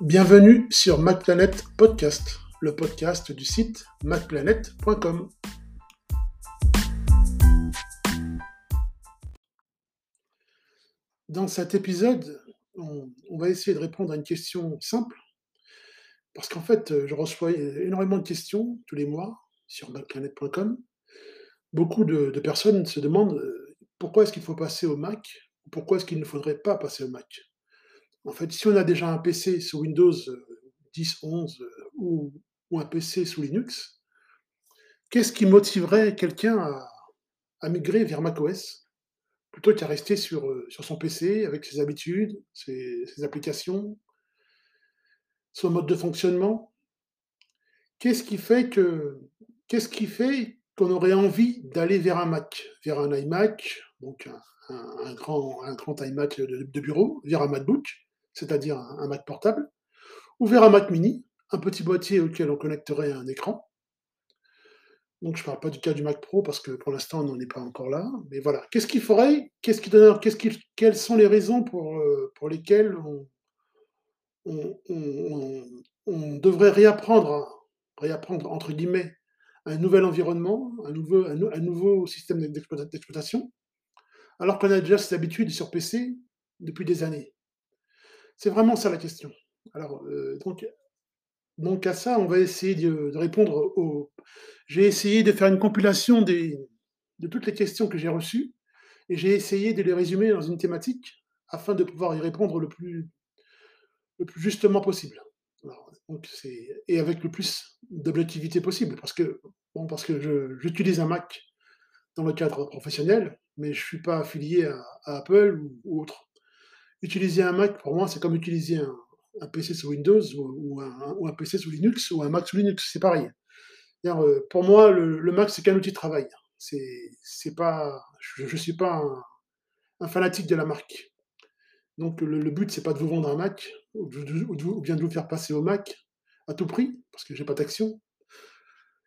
Bienvenue sur MacPlanet Podcast, le podcast du site macplanet.com. Dans cet épisode, on, va essayer de répondre à une question simple, parce qu'en fait, je reçois énormément de questions tous les mois sur macplanet.com. Beaucoup de, de personnes se demandent euh, pourquoi est-ce qu'il faut passer au Mac, ou pourquoi est-ce qu'il ne faudrait pas passer au Mac? En fait, si on a déjà un PC sous Windows 10, euh, 11 euh, ou, un PC sous Linux, qu'est-ce qui motiverait quelqu'un à, migrer vers macOS plutôt qu'à rester sur, euh, son PC avec ses habitudes, ses, applications, son mode de fonctionnement? Qu'est-ce qui fait qu'on aurait envie d'aller vers un Mac, vers un iMac, donc un, grand, iMac de, bureau, vers un MacBook? C'est-à-dire un, Mac portable, ou vers un Mac mini, un petit boîtier auquel on connecterait un écran. Donc je ne parle pas du cas du Mac Pro parce que pour l'instant on n'en est pas encore là. Mais voilà, qu'est-ce qu'il faudrait Qu'est-ce qui qu'est-ce Quelles sont les raisons pour, euh, pour lesquelles on, on, devrait réapprendre, réapprendre entre guillemets un nouvel environnement, un nouveau, un, nouveau système d'exploitation, alors qu'on a déjà ses habitudes sur PC depuis des années? C'est vraiment ça la question. Alors, euh, donc, à ça, on va essayer de, répondre. J'ai essayé de faire une compilation de toutes les questions que j'ai reçues et j'ai essayé de les résumer dans une thématique afin de pouvoir y répondre le plus, justement possible. et avec le plus d'objectivité possible, parce que, j'utilise un Mac dans le cadre professionnel, mais je ne suis pas affilié à, Apple ou autre utiliser un Mac, pour moi, c'est comme utiliser un, PC sous Windows ou, un, PC sous Linux ou un Mac sous Linux, c'est pareil. Euh, pour moi, le, Mac, c'est qu'un outil de travail. C'est pas, je ne suis pas un, fanatique de la marque. Donc le, le but, c'est pas de vous vendre un Mac ou, bien de vous faire passer au Mac à tout prix, parce que j'ai pas d'action.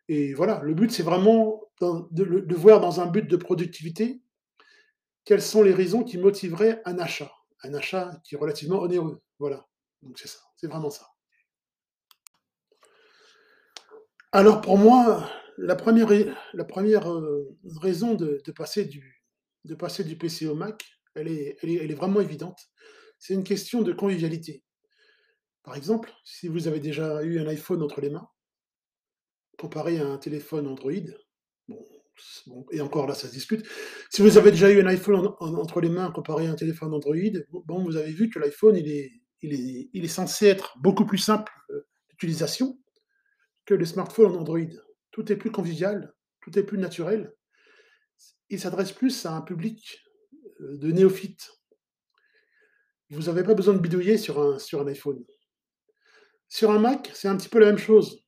Et voilà, le but, c'est vraiment de, de voir dans un but de productivité quelles sont les raisons qui motiveraient un achat achat qui est relativement onéreux. Voilà. Donc c'est ça, c'est vraiment ça. Alors pour moi, la première, la première euh, raison de, passer du, de passer du PC au Mac, elle est, elle est, vraiment évidente. C'est une question de convivialité. Par exemple, si vous avez déjà eu un iPhone entre les mains, comparé à un téléphone Android, bon, et encore là, ça se discute. Si vous avez déjà eu un iPhone entre les mains comparé à un téléphone Android, bon, vous avez vu que l'iPhone, il est, il, est, il est censé être beaucoup plus simple euh, d'utilisation que le smartphone Android. Tout est plus convivial, tout est plus naturel. Il s'adresse plus à un public euh, de néophytes. Vous n'avez pas besoin de bidouiller sur un, sur un iPhone. Sur un Mac, c'est un petit peu la même chose.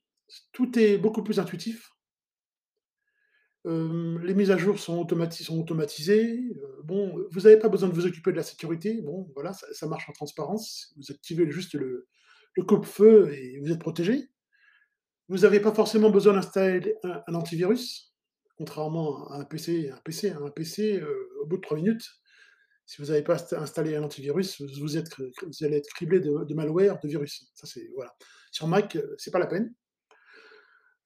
Tout est beaucoup plus intuitif les mises à jour sont, automatisées. bon, vous n'avez pas besoin de vous occuper de la sécurité. Bon, voilà, ça, marche en transparence. Vous activez juste le, coupe-feu et vous êtes protégé. Vous n'avez pas forcément besoin d'installer un, antivirus, contrairement à un PC. Un PC, un PC au bout de trois minutes, si vous n'avez pas installé un antivirus, vous, allez être criblé de, malware, de virus. Ça, c'est voilà. Sur Mac, c'est pas la peine.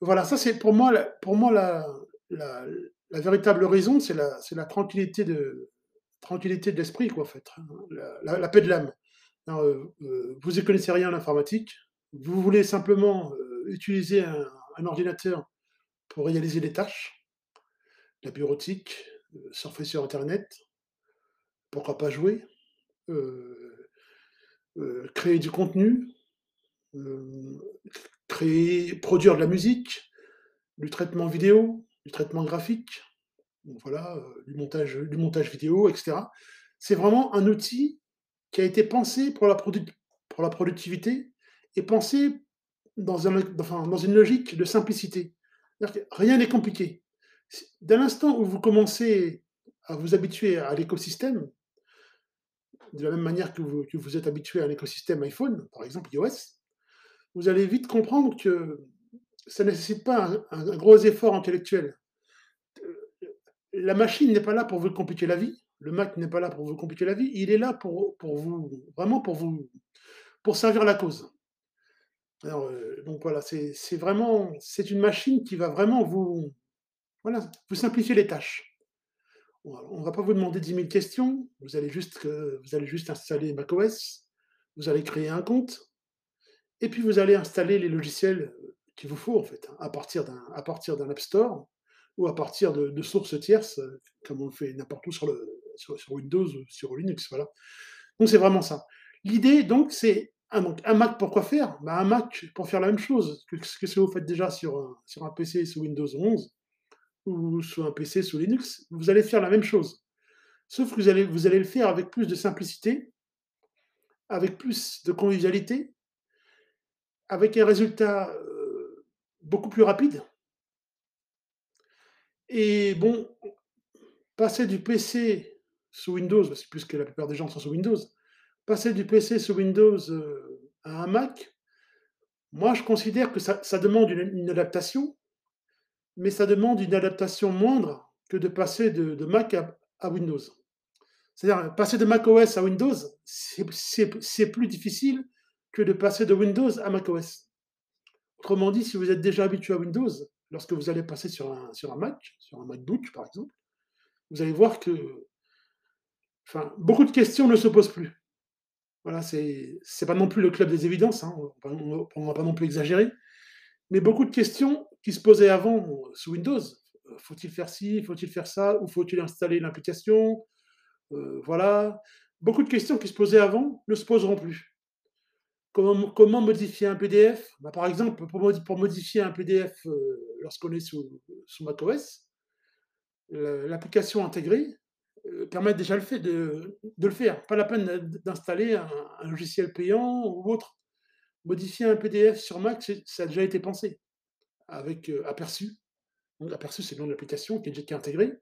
Voilà, ça c'est pour moi, pour moi la, la, véritable raison, c'est la, tranquillité de l'esprit, quoi, fait, hein, la, paix de l'âme. Euh, euh, vous ne connaissez rien en informatique, vous voulez simplement euh, utiliser un, ordinateur pour réaliser des tâches, la bureautique, surfer sur Internet, pourquoi pas jouer, créer du contenu, créer, produire de la musique, du traitement vidéo, du traitement graphique, voilà, euh, du, montage, du montage vidéo, etc. C'est vraiment un outil qui a été pensé pour la, productivité et pensé dans une logique de simplicité. rien n'est compliqué. Dès l'instant où vous commencez à vous habituer à l'écosystème, de la même manière que vous, que vous êtes habitué à l'écosystème iPhone, par exemple iOS, vous allez vite comprendre que ça ne nécessite pas un, gros effort intellectuel. La machine n'est pas là pour vous compliquer la vie. Le Mac n'est pas là pour vous compliquer la vie. Il est là pour, pour vous, vraiment pour vous, pour servir la cause. Heu, donc voilà, c'est vraiment c'est une machine qui va vraiment vous voilà, vous simplifier les tâches. On on va pas vous demander 10 000 questions, vous allez juste, heu, vous allez juste installer macOS, vous allez créer un compte et puis vous allez installer les logiciels, qu'il vous faut en fait, hein, à partir d'un à partir d'un App Store ou à partir de sources tierces, heu, comme on le fait n'importe où sur le sur Windows ou sur Linux, voilà. Donc c'est vraiment ça. L'idée donc c'est un Mac pour quoi faire? Bah, un Mac pour faire la même chose que ce que vous faites déjà sur un sur un PC sous Windows 11 ou sur un PC sous Linux, vous allez faire la même chose. Sauf que vous allez vous allez le faire avec plus de simplicité, avec plus de convivialité, avec un résultat, beaucoup plus rapide et bon, passer du PC sous Windows, parce que puisque la plupart des gens sont sous Windows, passer du PC sous Windows, heu, à un Mac, moi je considère que ça demande une adaptation, mais ça demande une adaptation moindre que de passer de Mac à à Windows. C'est-à-dire, passer de macOS à Windows, c'est plus difficile que de passer de Windows à macOS. Autrement dit, si vous êtes déjà habitué à Windows, lorsque vous allez passer sur un sur un Mac, sur un MacBook par exemple, vous allez voir que enfin, beaucoup de questions ne se posent plus. Voilà, c'est pas non plus le club des évidences, hein, on on va pas non plus exagérer, mais beaucoup de questions qui se posaient avant euh, sous Windows, heu, faut-il faire ci, faut-il faire ça, ou faut-il installer l'application? Heu, voilà. Beaucoup de questions qui se posaient avant ne se poseront plus. Comment modifier un PDF? Bah, par exemple, pour modi pour modifier un PDF, heu, lorsqu'on est sous sous macOS, l'application intégrée, heu, permet déjà de le faire. Pas la peine d'installer un logiciel payant ou autre. Modifier un PDF sur Mac, ça a déjà été pensé avec, heu, Aperçu. Donc Aperçu, c'est le nom de l'application qui est déjà intégrée.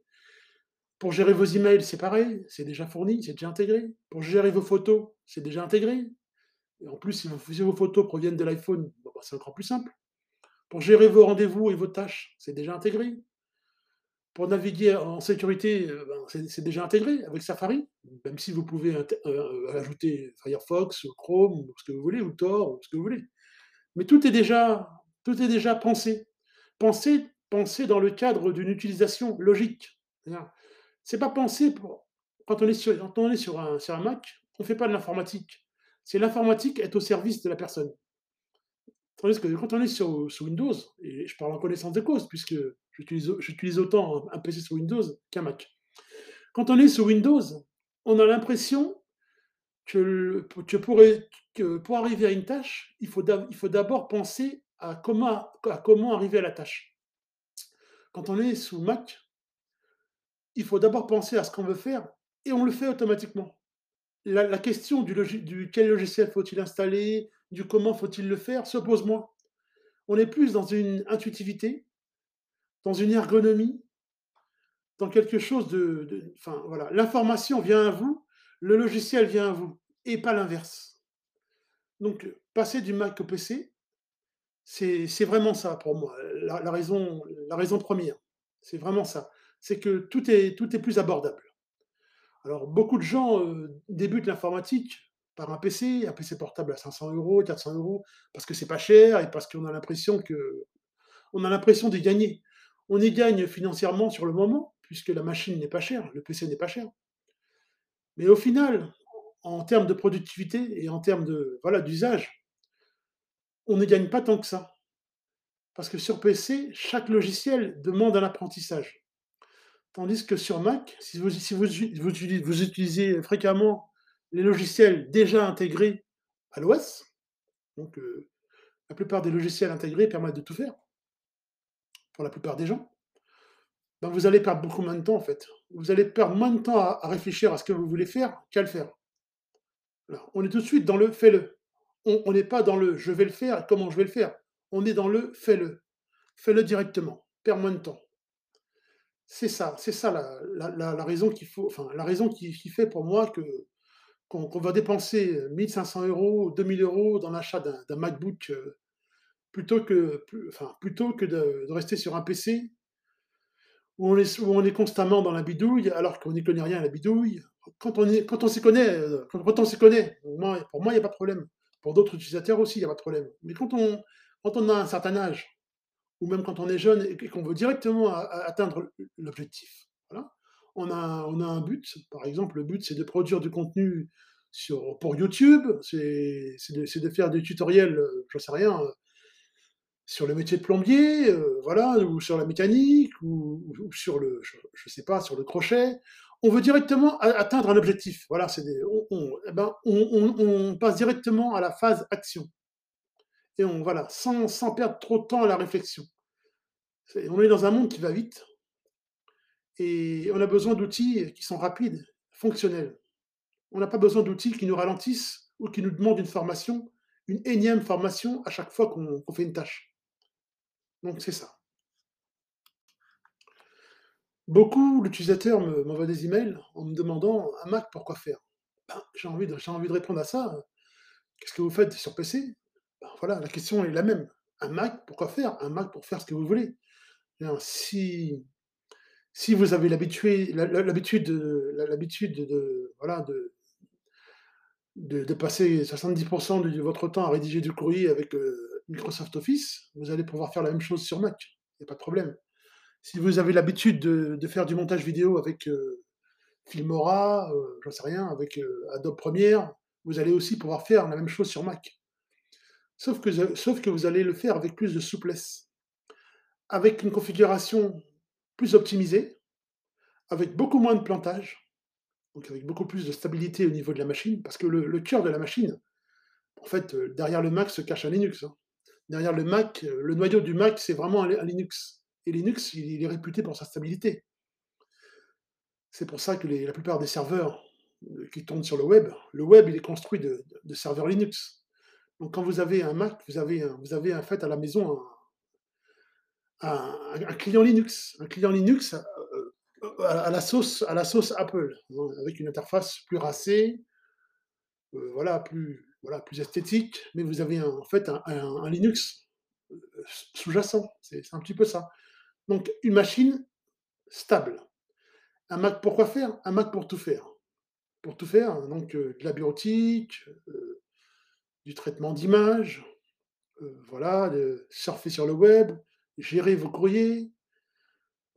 Pour gérer vos emails, c'est pareil, c'est déjà fourni, c'est déjà intégré. Pour gérer vos photos, c'est déjà intégré. En plus, si vos photos proviennent de l'iPhone, bah, c'est encore plus simple. Pour gérer vos rendez-vous et vos tâches, c'est déjà intégré. Pour naviguer en sécurité, heu, ben, c'est déjà intégré avec Safari, même si vous pouvez int heu, ajouter Firefox Chrome ou ce que vous voulez ou Tor ou ce que vous voulez. Mais tout est déjà pensé. Pensé pensé dans le cadre d'une utilisation logique. C'est pas pensé pour quand on est sur un sur un Mac, on fait pas de l'informatique. C'est l'informatique est au service de la personne. Tandis que quand on est sur sous Windows, et je parle en connaissance de cause puisque j'utilise au j'utilise autant un PC sous Windows qu'un Mac. Quand on est sous Windows, on a l'impression que pour arriver à une tâche, il faut d'abord penser à comment arriver à la tâche. Quand on est sous Mac, il faut d'abord penser à ce qu'on veut faire et on le fait automatiquement. La question du quel logiciel faut-il installer, du comment faut-il le faire se pose moins. On est plus dans une intuitivité, dans une ergonomie, dans quelque chose de enfin voilà, l'information vient à vous, le logiciel vient à vous et pas l'inverse. Donc, passer du Mac au PC, c'est vraiment ça pour moi, la raison la raison première. C'est vraiment ça. C'est que tout est plus abordable. Alors beaucoup de gens, débutent l'informatique par un PC, un PC portable à 500 €, 400 €, parce que c'est pas cher et parce qu'on a l'impression que on a l'impression d'y gagner. On y gagne financièrement sur le moment, puisque la machine n'est pas chère, le PC n'est pas cher. Mais au final, en termes de productivité et en termes de voilà, d'usage, on ne gagne pas tant que ça. Parce que sur PC, chaque logiciel demande un apprentissage. Tandis que sur Mac, si vous utilisez fréquemment les logiciels déjà intégrés à l'OS, donc heu, la plupart des logiciels intégrés permettent de tout faire, pour la plupart des gens, ben, vous allez perdre beaucoup moins de temps, en fait. Vous allez perdre moins de temps à réfléchir à ce que vous voulez faire, qu'à le faire. On est tout de suite dans le «fais-le». On n'est pas dans le «je vais le faire» et comment je vais le faire. On est dans le «fais-le». Fais-le directement, perds moins de temps. C'est ça, c'est ça la raison qui fait pour moi que qu'on va dépenser, heu, 1 500 €, 2 000 € dans l'achat d'un MacBook, heu, plutôt que plutôt que de rester sur un PC où on est constamment dans la bidouille, alors qu'on n'y connaît rien à la bidouille. Quand on quand on s'y connaît, heu, quand on s'y connaît, pour moi, il y a pas de problème. Pour d'autres utilisateurs aussi, il y a pas de problème. Mais quand on quand on a un certain âge, ou même quand on est jeune et qu'on veut directement atteindre l'objectif. On a un but, par exemple, le but c'est de produire du contenu sur pour YouTube, c'est de faire des tutoriels, heu, j'en sais rien, heu sur le métier de plombier, heu, voilà, ou sur la mécanique ou sur le je je sais pas, sur le crochet. On veut directement atteindre un objectif. Voilà, et ben, on passe directement à la phase action et on voilà, sans perdre trop de temps à la réflexion. On est dans un monde qui va vite et on a besoin d'outils qui sont rapides, fonctionnels. On n'a pas besoin d'outils qui nous ralentissent ou qui nous demandent une formation, une énième formation à chaque fois qu'on fait une tâche. Donc c'est ça. Beaucoup d'utilisateurs me m'envoient des emails en me demandant: «Un Mac pour quoi faire?» ben, j'ai envie envie de répondre à ça, «Qu'est-ce que vous faites sur PC?» Ben, voilà, la question est la même. Un Mac, pour quoi faire? Un Mac pour faire ce que vous voulez? Si vous avez l'habitude de passer 70% de votre temps à rédiger du courrier avec, heu, Microsoft Office, vous allez pouvoir faire la même chose sur Mac, il y a pas de problème. Si vous avez l'habitude de faire du montage vidéo avec, heu, Filmora, heu, j'en sais rien, avec, Adobe Premiere, vous allez aussi pouvoir faire la même chose sur Mac. Sauf que vous allez le faire avec plus de souplesse, avec une configuration plus optimisée, avec beaucoup moins de plantage, donc avec beaucoup plus de stabilité au niveau de la machine, parce que le cœur de la machine, en fait, heu, derrière le Mac se cache un Linux, hein. Derrière le Mac, heu, le noyau du Mac, c'est vraiment un Linux et Linux, il est réputé pour sa stabilité. C'est pour ça que la plupart des serveurs, heu, qui tournent sur le web, le web, il est construit de serveurs Linux. Donc quand vous avez un Mac, vous avez vous avez en fait à la maison un client Linux, un client Linux, heu heu, à la sauce à la sauce Apple, hein, avec une interface plus racée, heu, voilà, plus esthétique, mais vous avez en fait un Linux, sous-jacent, c'est un petit peu ça. Donc une machine stable. Un Mac pour quoi faire? Un Mac pour tout faire. Pour tout faire, donc de la bureautique, du traitement d'images, heu, voilà, de surfer sur le web, gérer vos courriers,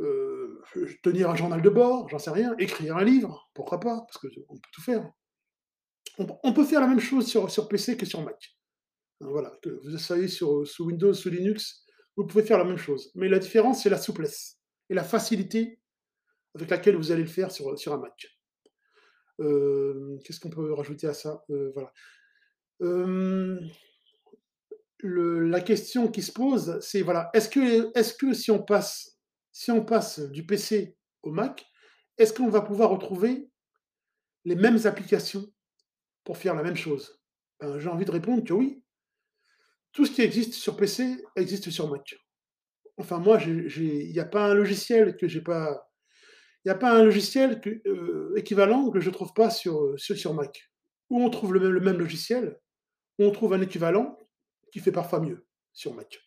heu, tenir un journal de bord, j'en sais rien, écrire un livre, pourquoi pas? Parce qu'on peut tout faire. On peut faire la même chose sur PC que sur Mac. Voilà, que vous soyez sur, sous Windows, sous Linux, vous pouvez faire la même chose. Mais la différence, c'est la souplesse et la facilité avec laquelle vous allez le faire sur, un Mac. Hem, qu'est-ce qu'on peut rajouter à ça? Voilà. Le la question qui se pose, c'est voilà, est-ce que est-ce que si on passe si on passe du PC au Mac, est-ce qu'on va pouvoir retrouver les mêmes applications pour faire la même chose? Ben, j'ai envie de répondre que oui. Tout ce qui existe sur PC existe sur Mac. Enfin moi, il y a pas un logiciel que j'ai pas il y a pas un logiciel heu, équivalent que je trouve pas sur, sur Mac. Ou on trouve le même logiciel, on trouve un équivalent qui fait parfois mieux sur Mac.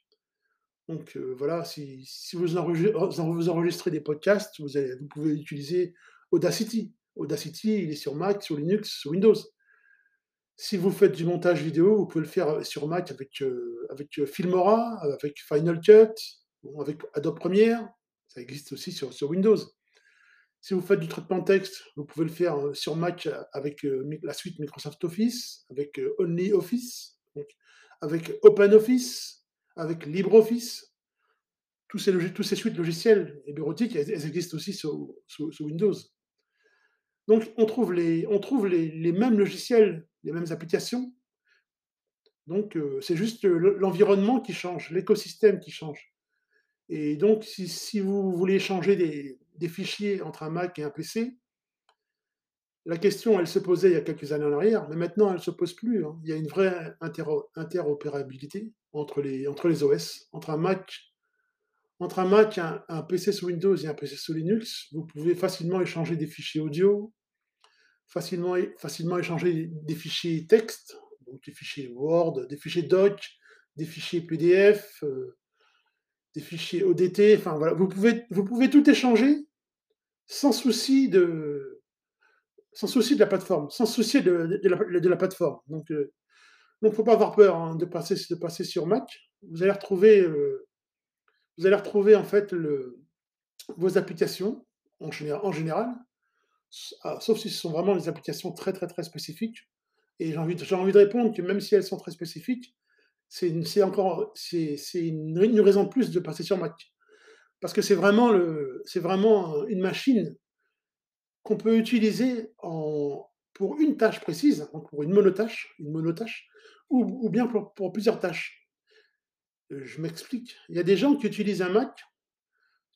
Donc heu, voilà, si vous enregis vous enregistrez des podcasts, vous pouvez utiliser Audacity. Audacity, il est sur Mac, sur Linux, sur Windows. Si vous faites du montage vidéo, vous pouvez le faire, sur Mac avec, heu, avec, heu, Filmora, avec Final Cut, avec Adobe Premiere, ça existe aussi sur Windows. Si vous faites du traitement texte, vous pouvez le faire, heu, sur Mac avec, heu, mi la suite Microsoft Office, avec, OnlyOffice, avec OpenOffice, avec LibreOffice. Tous ces toutes ces suites logicielles et bureautiques, elles existent aussi sous Windows. Donc on trouve les mêmes logiciels, les mêmes applications. Donc c'est juste le l'environnement qui change, l'écosystème qui change. Et donc si vous voulez échanger des des fichiers entre un Mac et un PC la question, elle se posait il y a quelques années en arrière, mais maintenant elle se pose plus, hein. Il y a une vraie interopérabilité entre les OS, entre un Mac entre un Mac, un PC sous Windows et un PC sous Linux, vous pouvez facilement échanger des fichiers audio, facilement échanger des fichiers texte, donc des fichiers Word, des fichiers Doc, des fichiers PDF, heu, des fichiers ODT, enfin voilà, vous pouvez vous pouvez tout échanger sans souci de sans souci de la plateforme, sans se soucier de de la plateforme. Donc heu Donc faut pas avoir peur, hein, de passer de passer sur Mac. Vous allez retrouver, heu, vous allez retrouver en fait le vos applications en général ah, sauf si ce sont vraiment des applications très, très, très spécifiques et j'ai envie envie de répondre que même si elles sont très spécifiques, c'est une raison de plus de passer sur Mac. Parce que c'est vraiment une machine qu'on peut utiliser pour une tâche précise, pour une monotâche une monotâche ou bien pour plusieurs tâches. Je m'explique. Il y a des gens qui utilisent un Mac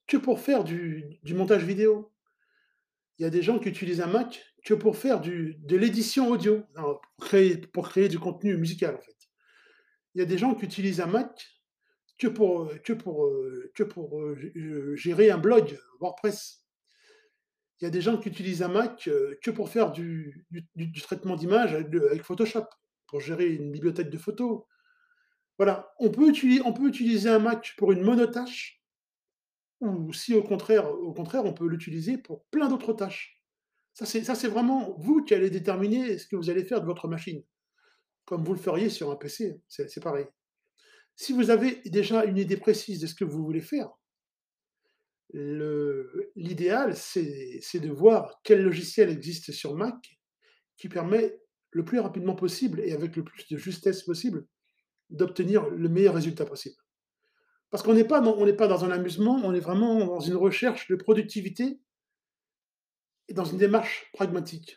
que pour faire du montage vidéo. Il y a des gens qui utilisent un Mac que pour faire de l'édition audio, pour créer pour créer du contenu musical, en fait. Il y a des gens qui utilisent un Mac que pour, heu, gé heu, gérer un blog WordPress. Il y a des gens qui utilisent un Mac, que pour faire du traitement d'images avec Photoshop, pour gérer une bibliothèque de photos. Voilà, on peut utiliser un Mac pour une monotâche ou si au contraire on peut l'utiliser pour plein d'autres tâches. Ça c'est vraiment vous qui allez déterminer ce que vous allez faire de votre machine, comme vous le feriez sur un PC, c'est pareil. Si vous avez déjà une idée précise de ce que vous voulez faire l'idéal, c'est de voir quel logiciel existe sur Mac qui permet le plus rapidement possible et avec le plus de justesse possible, d'obtenir le meilleur résultat possible. Parce qu'on n'est pas n'est pas dans un amusement, on est vraiment dans une recherche de productivité et dans une démarche pragmatique.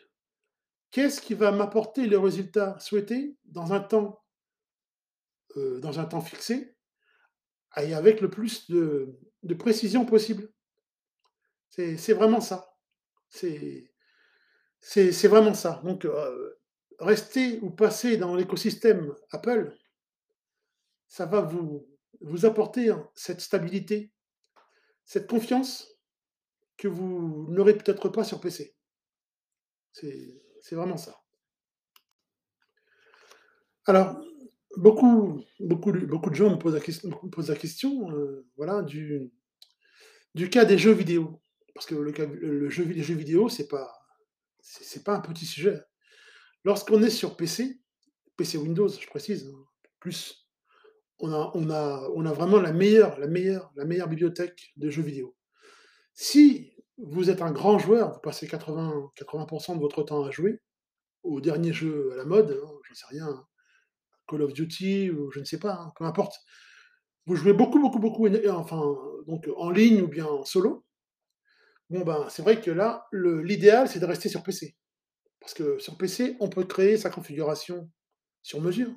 Qu'est-ce qui va m'apporter le résultat souhaité dans un temps heu, dans un temps fixé et avec le plus de précision possible? C'est vraiment ça. C'est vraiment ça. Donc heu, rester ou passer dans l'écosystème Apple ça va vous vous apporter, cette stabilité, cette confiance que vous n'aurez peut-être pas sur PC. C'est vraiment ça. Alors, beaucoup beaucoup beaucoup de gens me posent la ques me posent la question, heu, voilà, du du cas des jeux vidéo. Parce que le cas le jeu les jeux vidéo, c'est pas c'est pas un petit sujet. Lorsqu'on est sur PC, PC Windows, je précise, hein, plus, on a on a on a vraiment la meilleure la meilleure la meilleure bibliothèque de jeux vidéo. Si vous êtes un grand joueur, vous passez 80-80 % de votre temps à jouer aux derniers jeux à la mode, hein, j'en sais rien, Call of Duty ou je ne sais pas, hein, peu importe. Vous jouez beaucoup, beaucoup, beaucoup et enfin, donc en ligne ou bien en solo. Bon ben, c'est vrai que là, l'idéal, c'est de rester sur PC. Parce que sur PC, on peut créer sa configuration sur mesure.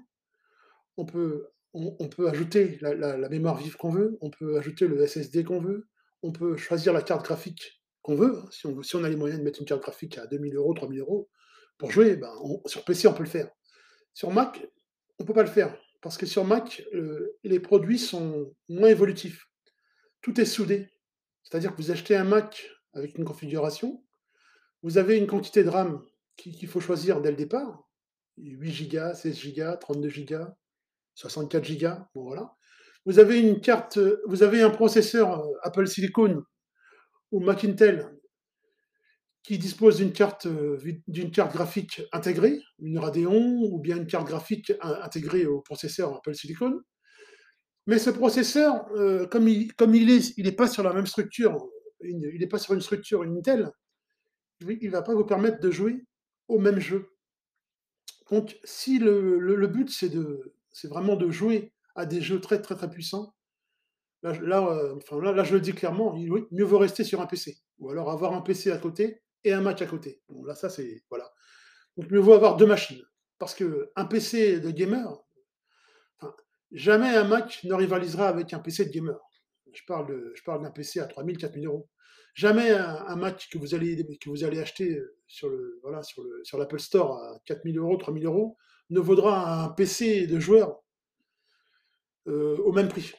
On peut on peut ajouter la mémoire vive qu'on veut, on peut ajouter le SSD qu'on veut, on peut choisir la carte graphique qu'on veut, hein, si on si on a les moyens de mettre une carte graphique à 2000 €, 3000 €, pour jouer, ben, sur PC, on peut le faire. Sur Mac, on peut pas le faire, parce que sur Mac, heu, les produits sont moins évolutifs. Tout est soudé. C'est-à-dire que vous achetez un Mac avec une configuration, vous avez une quantité de RAM qui qu'il faut choisir dès le départ, 8 gigas, 16 gigas, 32 gigas, 64 gigas, bon voilà. Vous avez une carte, vous avez un processeur, heu, Apple Silicon ou Mac Intel qui dispose d'une carte, vi d'une carte graphique intégrée, une Radeon ou bien une carte graphique in intégrée au processeur Apple Silicon. Mais ce processeur, heu, comme il comme il est il est pas sur la même structure, il est pas sur une structure Intel, il va pas vous permettre de jouer aux mêmes jeux. Donc si le le le but c'est de c'est vraiment de jouer à des jeux très, très, très puissants, là j là, là je le dis clairement, mieux vaut rester sur un PC ou alors avoir un PC à côté et un Mac à côté. Là, ça c'est voilà. Donc mieux vaut avoir 2 machines. Parce qu'un PC de gamer, jamais un Mac ne rivalisera avec un PC de gamer. Je parle d'un PC à 3000-4000 €. Jamais un un Mac que vous allez que vous allez acheter, heu, sur voilà, sur sur l'Apple Store à 4000-3000 € ne vaudra un PC de joueur heu, au même prix.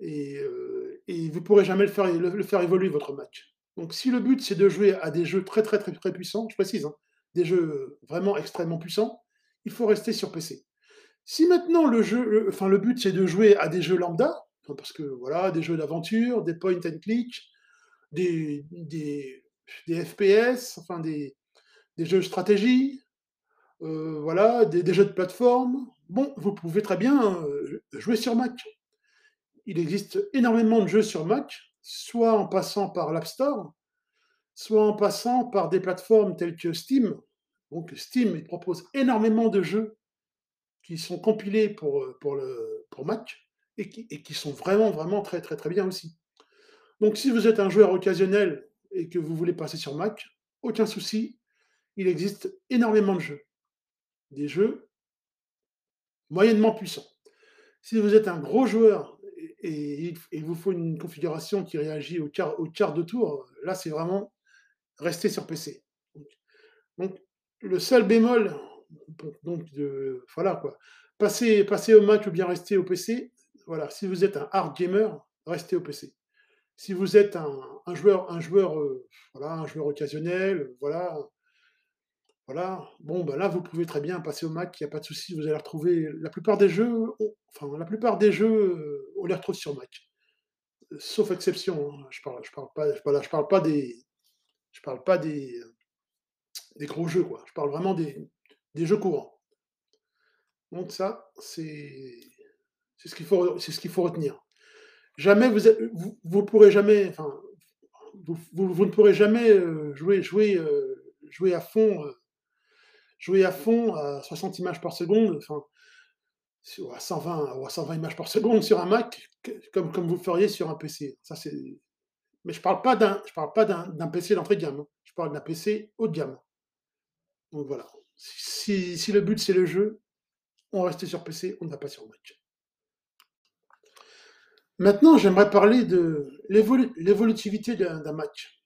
Et heu, et vous pourrez jamais le faire le faire évoluer votre Mac. Donc si le but, c'est de jouer à des jeux très, très, très, très puissants, je précise, hein, des jeux vraiment extrêmement puissants, il faut rester sur PC. Si maintenant le jeu, enfin le but, c'est de jouer à des jeux lambda, parce que voilà, des jeux d'aventure, des point and click, des FPS, enfin des jeux de stratégie, heu, voilà, des jeux de plateforme. Bon, vous pouvez très bien, heu, jouer sur Mac. Il existe énormément de jeux sur Mac, soit en passant par l'App Store, soit en passant par des plateformes telles que Steam. Donc Steam, propose énormément de jeux qui sont compilés pour Mac et qui et qui sont vraiment, vraiment très, très, très bien aussi. Donc si vous êtes un joueur occasionnel et que vous voulez passer sur Mac, aucun souci, il existe énormément de jeux. Des jeux moyennement puissants. Si vous êtes un gros joueur et il vous faut une configuration qui réagit au quart de tour, là, c'est vraiment rester sur PC. Donc le seul bémol, donc de voilà quoi, passer passer au Mac ou bien rester au PC, voilà, si vous êtes un hard gamer, restez au PC. Si vous êtes un joueur un joueur, heu, voilà, un joueur occasionnel, voilà voilà, bon, bah, là, vous pouvez très bien passer au Mac, il y a pas de souci, vous allez retrouver la plupart des jeux, enfin, la plupart des jeux, heu, on les retrouve sur Mac. Sauf exception, hein, je parle je parle pas voilà, je parle pas des je parle pas des, heu, des gros jeux, quoi. Je parle vraiment des des jeux courants. Donc ça, c'est c'est ce qu'il faut ce qu'il faut retenir. Jamais vous vous vous pourrez jamais, enfin, vous vous ne pourrez jamais, heu, jouer jouer, jouer à fond, jouer à fond à 60 images par seconde, enfin, à 120 ou à 120 images par seconde sur un Mac, comme comme vous feriez sur un PC. Ça, mais je parle pas d'un je parle pas d'un PC d'entrée de gamme, hein. Je parle d'un PC haut de gamme. Donc voilà. Si si le but c'est le jeu, on rester sur PC, on ne va pas sur Mac. Maintenant, j'aimerais parler de l'évolu l'évolutivité d'un Mac.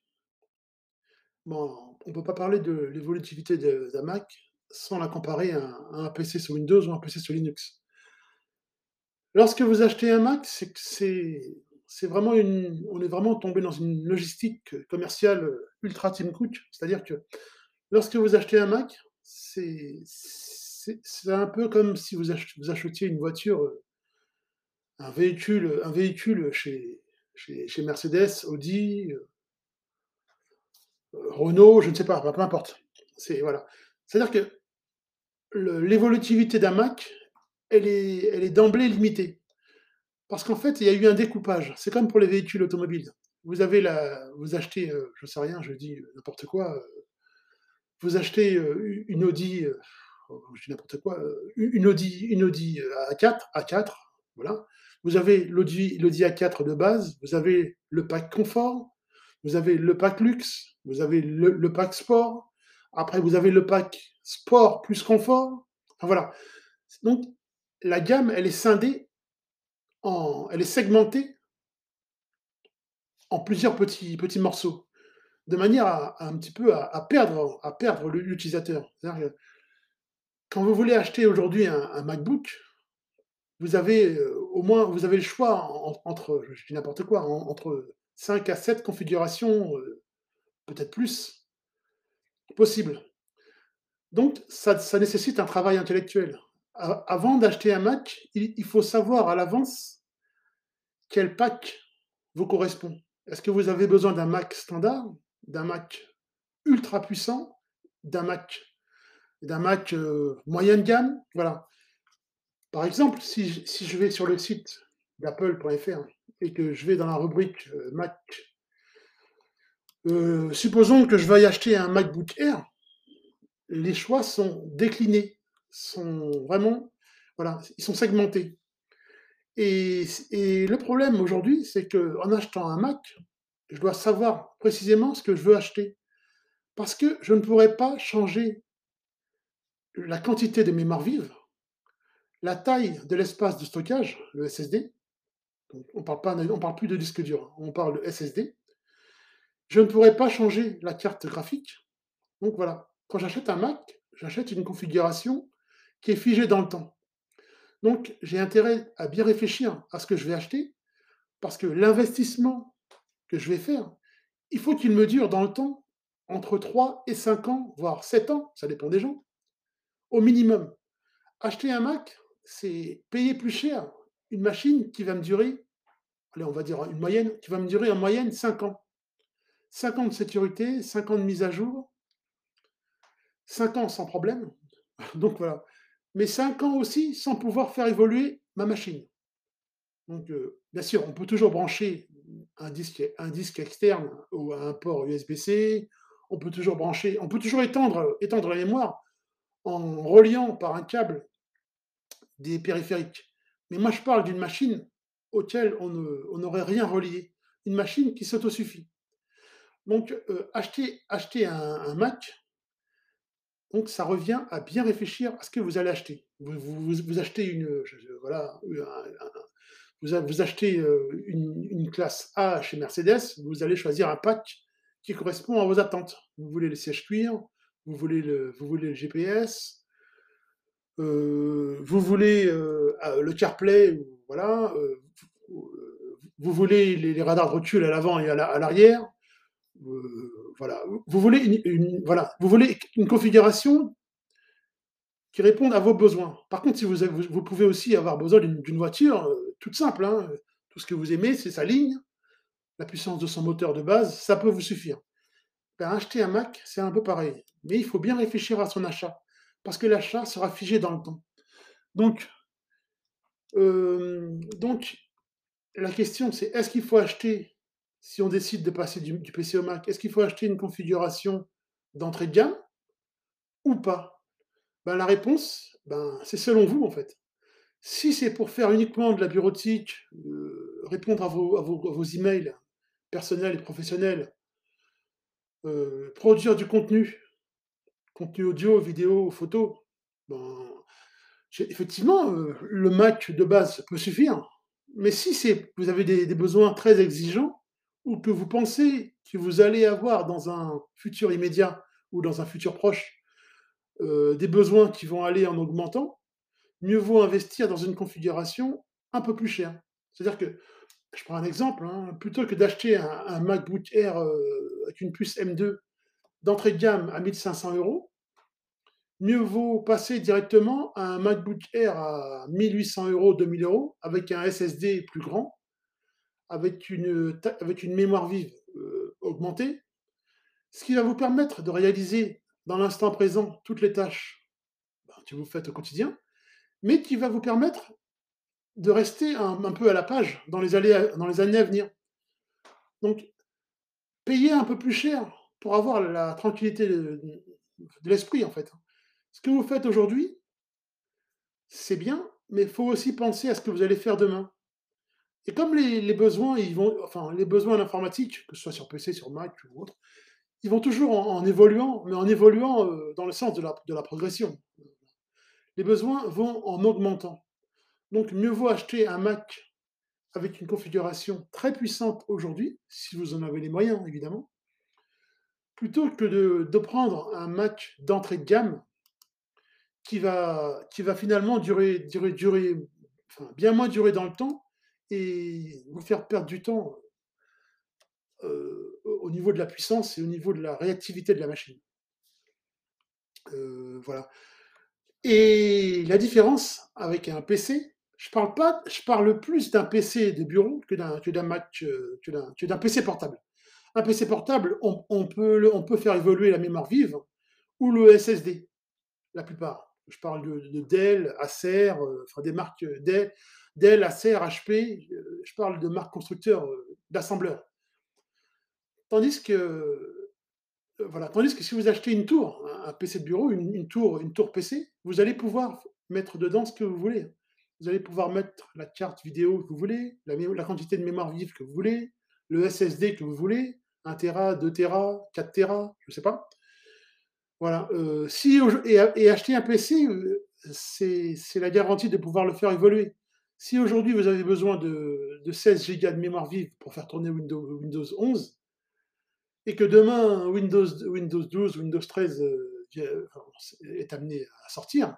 Bon, on peut pas parler de l'évolutivité d'un Mac sans la comparer à un PC sous Windows ou un PC sous Linux. Lorsque vous achetez un Mac, c'est vraiment une on est vraiment tombé dans une logistique, commerciale, ultra Tim Cook. C'est-à-dire que lorsque vous achetez un Mac, c'est un peu comme si vous ach vous achetiez une voiture, heu, un véhicule, un véhicule chez chez Mercedes, Audi, heu, Renault, je ne sais pas, peu importe. C'est voilà. C'est-à-dire que l'évolutivité d'un Mac, elle est elle est d'emblée limitée. Parce qu'en fait, il y a eu un découpage. C'est comme pour les véhicules automobiles. Vous avez la vous achetez, heu, j'en sais rien, je dis, heu, n'importe quoi, heu, vous achetez, heu, u une Audi, oh, je dis n'importe quoi, une Audi une Audi, heu, A4 A4, voilà. Vous avez l'Audi l'Audi A4 de base, vous avez le pack confort, vous avez le pack luxe, vous avez le pack sport, après vous avez le pack sport plus confort. Enfin voilà. Donc la gamme, elle est scindée elle est segmentée en plusieurs petits morceaux, de manière à un petit peu à perdre à perdre l'utilisateur. Quand vous voulez acheter aujourd'hui un MacBook, vous avez, heu, au moins vous avez le choix en entre, je dis n'importe quoi, en entre 5 à 7 configurations, heu, peut-être plus, possibles. Donc ça nécessite un travail intellectuel. Avant d'acheter un Mac, il faut savoir à l'avance quel pack vous correspond. Est-ce que vous avez besoin d'un Mac standard, d'un Mac ultra puissant, d'un Mac d'un Mac, heu, moyenne gamme? Voilà. Par exemple, si je vais sur le site d'apple.fr et que je vais dans la rubrique, heu, Mac heu, supposons que je veuille acheter un MacBook Air, les choix sont déclinés, sont vraiment voilà, ils sont segmentés. Et le problème aujourd'hui, c'est qu'en achetant un Mac, je dois savoir précisément ce que je veux acheter. Parce que je ne pourrais pas changer la quantité de mémoire vive, la taille de l'espace de stockage, le SSD, donc on on parle plus de disque dur, hein, on parle de SSD. Je ne pourrais pas changer la carte graphique. Donc voilà, quand j'achète un Mac, j'achète une configuration qui est figée dans le temps. Donc j'ai intérêt à bien réfléchir à ce que je vais acheter, parce que l'investissement que je vais faire, il faut qu'il me dure dans le temps, entre 3 et 5 ans, voire 7 ans, ça dépend des gens, au minimum. Acheter un Mac, c'est payer plus cher une machine qui va me durer, allez, on va dire une moyenne, qui va me durer en moyenne 5 ans. 5 ans de sécurité, 5 ans de mise à jour 5 ans sans problème, Donc voilà. Mais 5 ans aussi sans pouvoir faire évoluer ma machine. Donc, heu, bien sûr, on peut toujours brancher un disque externe ou un port USB-C. On peut toujours brancher on peut toujours étendre, étendre la mémoire en reliant par un câble des périphériques. Mais moi, je parle d'une machine auquel on n'aurait rien relié. Une machine qui s'autosuffit. Donc, heu, acheter un Mac donc ça revient à bien réfléchir à ce que vous allez acheter. Vous achetez une, un vous achetez, heu, une classe A chez Mercedes, vous allez choisir un pack qui correspond à vos attentes. Vous voulez les sièges cuir, vous voulez le GPS, vous voulez, le CarPlay heu, vous voulez les radars de recul à l'avant et à l'a à l'arrière, voilà. Vous voulez une voilà, vous voulez une configuration qui réponde à vos besoins. Par contre, si vous vous pouvez aussi avoir besoin d'une voiture, heu, toute simple, hein, tout ce que vous aimez, c'est sa ligne, la puissance de son moteur de base, ça peut vous suffire. Ben, acheter un Mac, c'est un peu pareil, mais il faut bien réfléchir à son achat, parce que l'achat sera figé dans le temps. Donc hem, donc la question c'est: «Est-ce qu'il faut acheter, si on décide de passer du PC au Mac, est-ce qu'il faut acheter une configuration d'entrée de gamme ou pas?» Ben, la réponse, ben, c'est selon vous, en fait. Si c'est pour faire uniquement de la bureautique, heu, répondre à vos emails personnels et professionnels heu, produire du contenu, contenu audio, vidéo, photo, ben, effectivement, heu, le Mac de base peut suffire. Mais si vous avez des besoins très exigeants ou que vous pensez que vous allez avoir dans un futur immédiat ou dans un futur proche, heu, des besoins qui vont aller en augmentant, mieux vaut investir dans une configuration un peu plus chère. C'est-à-dire que, je prends un exemple, hein, plutôt que d'acheter un MacBook Air, heu, avec une puce M2 d'entrée de gamme à 1 500 €, mieux vaut passer directement à un MacBook Air à 1 800 €, 2 000 € avec un SSD plus grand, avec une, mémoire vive, heu, augmentée. Ce qui va vous permettre de réaliser dans l'instant présent toutes les tâches, ben, que vous faites au quotidien, mais qui va vous permettre de rester un peu à la page dans les années à venir. Donc, payez un peu plus cher pour avoir la tranquillité de l'esprit, en fait. Ce que vous faites aujourd'hui c'est bien, mais il faut aussi penser à ce que vous allez faire demain. Et comme les besoins, ils vont enfin, les besoins en informatique, que ce soit sur PC, sur Mac ou autre, ils vont toujours en évoluant, mais en évoluant, heu, dans le sens de la de la progression. Les besoins vont en augmentant. Donc mieux vaut acheter un Mac avec une configuration très puissante aujourd'hui, si vous en avez les moyens évidemment plutôt que de de prendre un Mac d'entrée de gamme qui va qui va finalement durer durer bien moins durer dans le temps et vous faire perdre du temps heu, au au niveau de la puissance et au niveau de la réactivité de la machine. Heu, voilà. Et la différence avec un PC, je parle pas je parle plus d'un PC de bureau que d'un que d'un Mac, heu, que d'un PC portable. Un PC portable, on peut on peut faire évoluer la mémoire vive ou le SSD, la plupart. Je parle de de Dell, Acer, enfin des marques, Dell Dell, Acer, HP, heu, je parle de marques constructeurs, heu, d'assembleurs. Tandis que, heu, voilà, tandis que si vous achetez une tour, un PC de bureau, une tour une tour PC, vous allez pouvoir mettre dedans ce que vous voulez. Vous allez pouvoir mettre la carte vidéo que vous voulez, la la quantité de mémoire vive que vous voulez, le SSD que vous voulez, 1 téra, 2 téra, 4 téra, je sais pas. Voilà, si et et acheter un PC, c'est la garantie de pouvoir le faire évoluer. Si aujourd'hui vous avez besoin de de 16 gigas de mémoire vive pour faire tourner Window Windows 11 et que demain Windows Windows 12, Windows 13, heu, vie enfin, s est amené à sortir,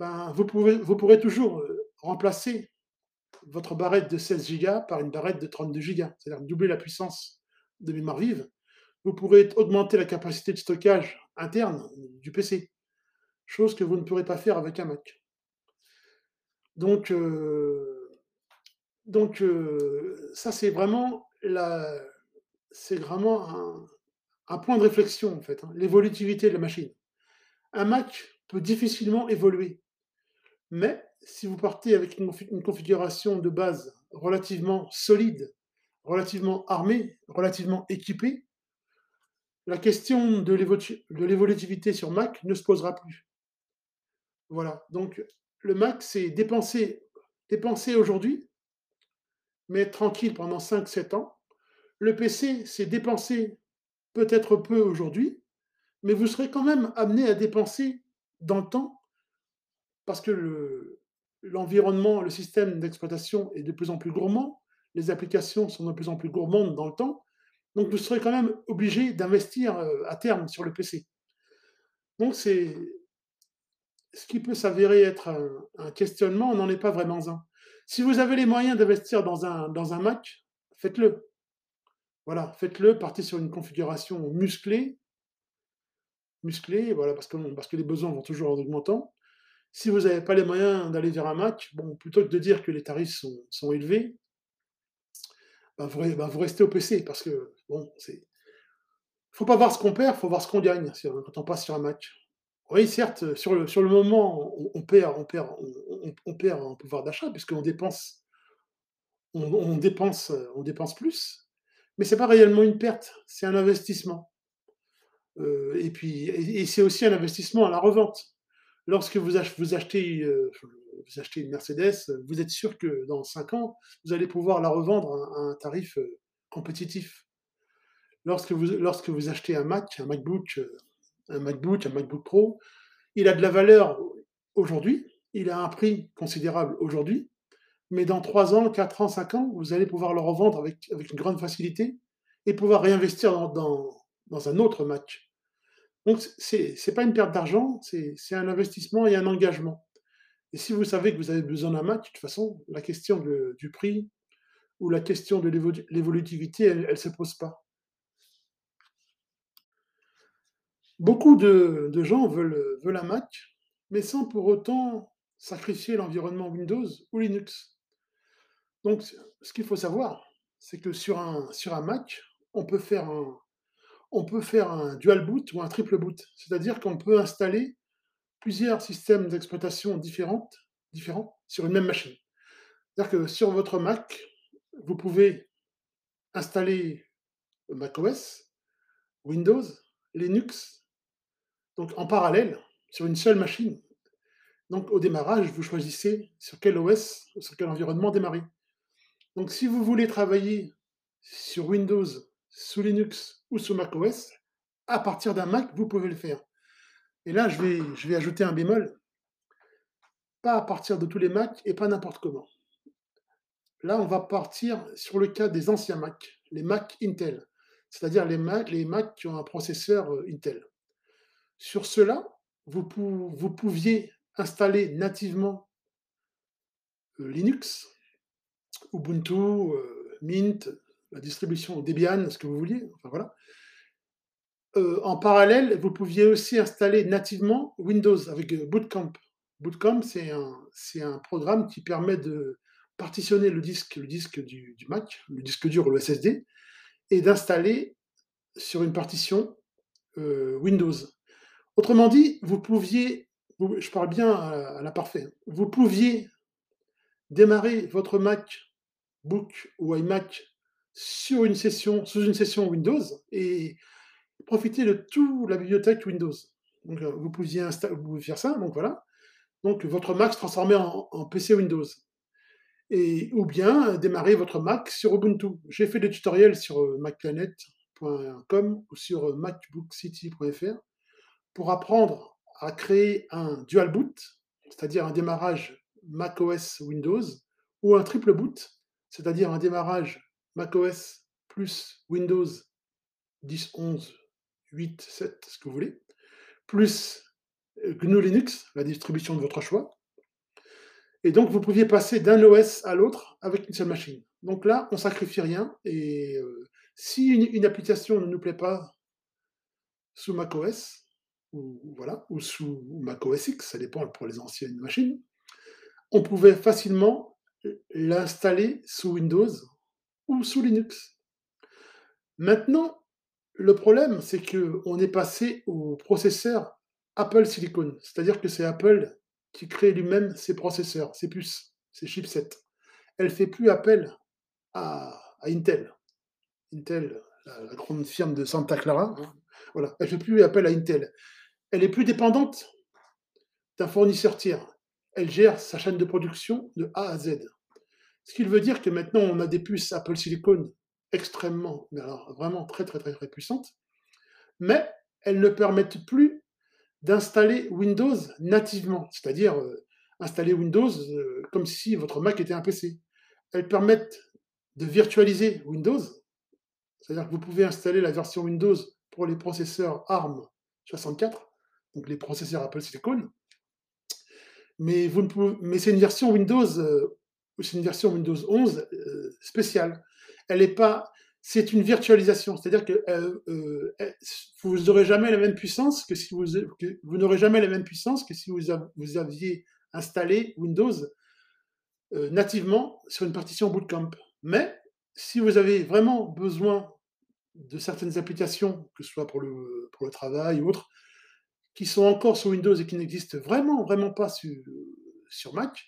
ben, vous pouvez vous pourrez toujours, heu, remplacer votre barrette de 16 gigas par une barrette de 32 gigas. C'est-à-dire doubler la puissance de mémoire vive. Vous pourrez augmenter la capacité de stockage interne du PC, chose que vous ne pourrez pas faire avec un Mac. Donc heu, donc heu, ça c'est vraiment la vraiment un point de réflexion en fait, hein, l'évolutivité de la machine. Un Mac peut difficilement évoluer. Mais si vous partez avec une une configuration de base relativement solide, relativement armée, relativement équipée la question de l'évolutivité sur Mac ne se posera plus. Voilà, donc le Mac, c'est dépenser dépenser aujourd'hui mais être tranquille pendant 5-7 ans. Le PC, c'est dépenser peut-être peu aujourd'hui, mais vous serez quand même amené à dépenser dans le temps parce que le l'environnement, le système d'exploitation est de plus en plus gourmand, les applications sont de plus en plus gourmandes dans le temps, donc vous serez quand même obligé d'investir, heu, à terme sur le PC. Donc c'est ce qui peut s'avérer être un questionnement n'en est pas vraiment un. Si vous avez les moyens d'investir dans un dans un Mac, faites-le. Voilà, faites-le, partez sur une configuration musclée musclée, voilà, parce que parce que les besoins vont toujours en augmentant. Si vous avez pas les moyens d'aller vers un Mac, bon, plutôt que de dire que les tarifs sont élevés bah, vous bah, vous restez au PC parce que bon, c'est faut pas voir ce qu'on perd, faut voir ce qu'on gagne quand on passe sur un Mac. Oui, certes, sur le sur le moment, on perd on perd on perd en pouvoir d'achat puisqu'on dépense on dépense, on dépense plus, mais c'est pas réellement une perte, c'est un investissement. Heu et puis et c'est aussi un investissement à la revente. Lorsque vous ach vous achetez, heu, vous achetez une Mercedes, vous êtes sûr que dans 5 ans, vous allez pouvoir la revendre à un tarif, heu, compétitif. Lorsque vous lorsque vous achetez un Mac, un MacBook, un MacBook, un MacBook Pro, il a de la valeur aujourd'hui, il a un prix considérable aujourd'hui, mais dans 3 ans, 4 ans, 5 ans, vous allez pouvoir le revendre avec une grande facilité et pouvoir réinvestir dans un autre Mac. Donc c c'est c'est pas une perte d'argent, c'est un investissement et un engagement et si vous savez que vous avez besoin d'un Mac, de toute façon, la question du prix ou la question de l'évolu l'évolutivité, elle elle se pose pas. Beaucoup de gens veulent, un Mac, mais sans pour autant sacrifier l'environnement Windows ou Linux. Donc ce qu'il faut savoir, c'est que sur un Mac, on peut faire un dual boot ou un triple boot. C'est-à-dire qu'on peut installer plusieurs systèmes d'exploitation différents sur une même machine. C'est-à-dire que sur votre Mac, vous pouvez installer macOS, Windows, Linux, donc en parallèle, sur une seule machine. Donc au démarrage, vous choisissez sur quel OS, sur quel environnement démarrer. Donc si vous voulez travailler sur Windows, sous Linux ou sous macOS, à partir d'un Mac, vous pouvez le faire. Et là, je vais ajouter un bémol pas à partir de tous les Mac et pas n'importe comment. Là, on va partir sur le cas des anciens Mac, les Mac Intel, c'est-à-dire les Mac les Mac qui ont un processeur, heu, Intel. Sur ceux-là, vous pou vous pouviez installer nativement heu, Linux, Ubuntu, heu, Mint, la distribution Debian, ce que vous vouliez. Heu, en parallèle, vous pouviez aussi installer nativement Windows avec, heu, Boot Camp. Boot Camp, c'est un programme qui permet de partitionner le disque du Mac, le disque dur ou le SSD et d'installer sur une partition, Windows. Autrement dit, vous pouviez je parle bien à hein, vous pouviez démarrer votre MacBook ou iMac sous une session Windows et profiter de tout la bibliothèque Windows. Heu, vous pouviez faire ça, donc voilà. Donc votre Mac se transformait en PC Windows et ou bien démarrer votre Mac sur Ubuntu. J'ai fait des tutoriels sur, heu, macplanet.com ou sur, macbookcity.fr pour apprendre à créer un dual boot, c'est-à-dire un démarrage macOS Windows ou un triple boot, c'est-à-dire un démarrage macOS plus Windows 10, 11, 8, 7, ce que vous voulez, plus, heu, GNU Linux, la distribution de votre choix et donc vous pouviez passer d'un OS à l'autre avec une seule machine. Donc là, on sacrifie rien et heu, si une application ne nous plaît pas sous macOS ou voilà, ou sous macOS X, ça dépend pour les anciennes machines, on pouvait facilement l'installer sous Windows ou sous Linux. Maintenant, le problème, c'est qu'on est passé au processeur Apple Silicon. C'est-à-dire que c'est Apple qui crée lui-même ses processeurs, ses puces, ses chipsets. Elle fait plus appel à, Intel. Intel, la, grande firme de Santa Clara, hein, voilà, elle fait plus appel à Intel. Elle est plus dépendante d'un fournisseur tiers. Elle gère sa chaîne de production de A à Z. Ce qui veut dire que maintenant, on a des puces Apple Silicon extrêmement, mais alors vraiment très, très, très, puissantes, mais elles ne permettent plus d'installer Windows nativement, c'est-à-dire euh, installer Windows euh, comme si votre Mac était un PC. Elles permettent de virtualiser Windows, c'est-à-dire que vous pouvez installer la version Windows pour les processeurs ARM 64, donc les processeurs Apple Silicon, mais, vous mais c'est une version Windows, euh, c'est une version Windows 11 spéciale. Elle n'est pas, c'est une virtualisation, c'est-à-dire que euh, euh, vous n'aurez jamais la même puissance que si vous, vous n'aurez jamais la même puissance que si vous, aviez installé Windows euh, nativement sur une partition bootcamp. Mais si vous avez vraiment besoin de certaines applications, que ce soit pour le, pour le travail ou autres, qui sont encore sur Windows et qui n'existent vraiment, vraiment pas sur, sur Mac,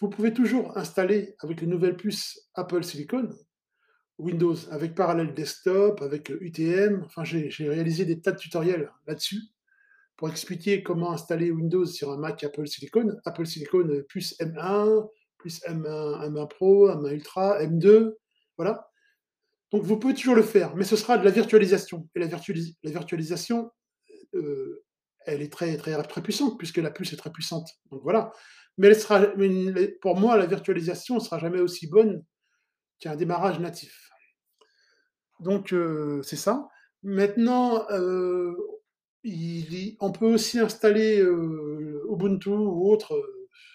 vous pouvez toujours installer avec les nouvelles puces Apple Silicon Windows avec Parallel Desktop, avec UTM. Enfin, j'ai réalisé des tas de tutoriels là-dessus pour expliquer comment installer Windows sur un Mac Apple Silicon. Apple Silicon plus M1, plus M1, M1 Pro, M1 Ultra, M2. Voilà. Donc vous pouvez toujours le faire, mais ce sera de la virtualisation. Et la, la virtualisation, euh, elle est très, très, très puissante, puisque la puce est très puissante. Donc voilà. Mais elle sera, pour moi, la virtualisation ne sera jamais aussi bonne qu'un démarrage natif. Donc, euh, c'est ça. Maintenant, euh, on peut aussi installer euh, Ubuntu ou autre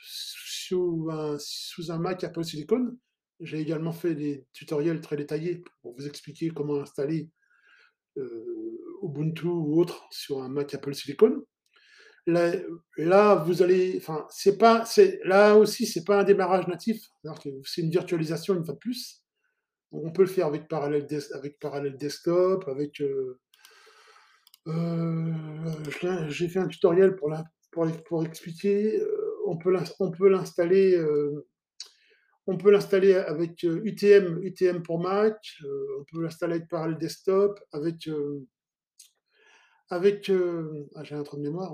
sous un, Mac Apple Silicon. J'ai également fait des tutoriels très détaillés pour vous expliquer comment installer Ubuntu ou autre sur un Mac Apple Silicon. Là, vous allez, enfin, c'est pas, c'est là aussi, c'est pas un démarrage natif, c'est une virtualisation une fois de plus. On peut le faire avec Parallel, avec Desktop, avec. Euh, euh, j'ai fait un tutoriel pour, pour, expliquer. Euh, on peut l'installer. on peut l'installer avec UTM, UTM pour Mac. on peut l'installer avec Parallel Desktop, avec avec. ah, j'ai un trou de mémoire.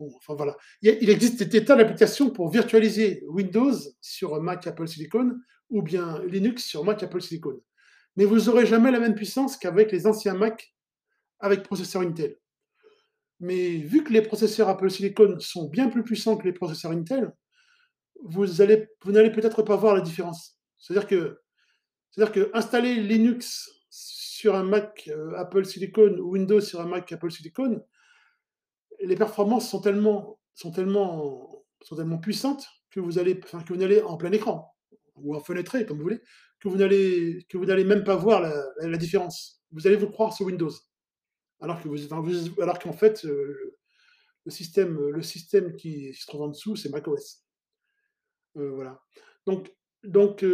enfin voilà. Il, existe des tas d'applications pour virtualiser Windows sur Mac Apple Silicon ou bien Linux sur Mac Apple Silicon. Mais vous n'aurez jamais la même puissance qu'avec les anciens Mac avec processeur Intel. Mais vu que les processeurs Apple Silicon sont bien plus puissants que les processeurs Intel, vous vous n'allez peut-être pas voir la différence. C'est-à-dire que, c'est-à-dire que installer Linux sur un Mac euh, Apple Silicon ou Windows sur un Mac Apple Silicon, les performances sont tellement, sont tellement, sont tellement puissantes que vous allez, que vous allez en plein écran ou en fenêtré, comme vous voulez, que vous n'allez que vous n'allez même pas voir la, différence. Vous allez vous croire sur Windows, alors que alors qu'en fait euh, le système le système qui se trouve en dessous c'est macOS. Euh, voilà. Donc donc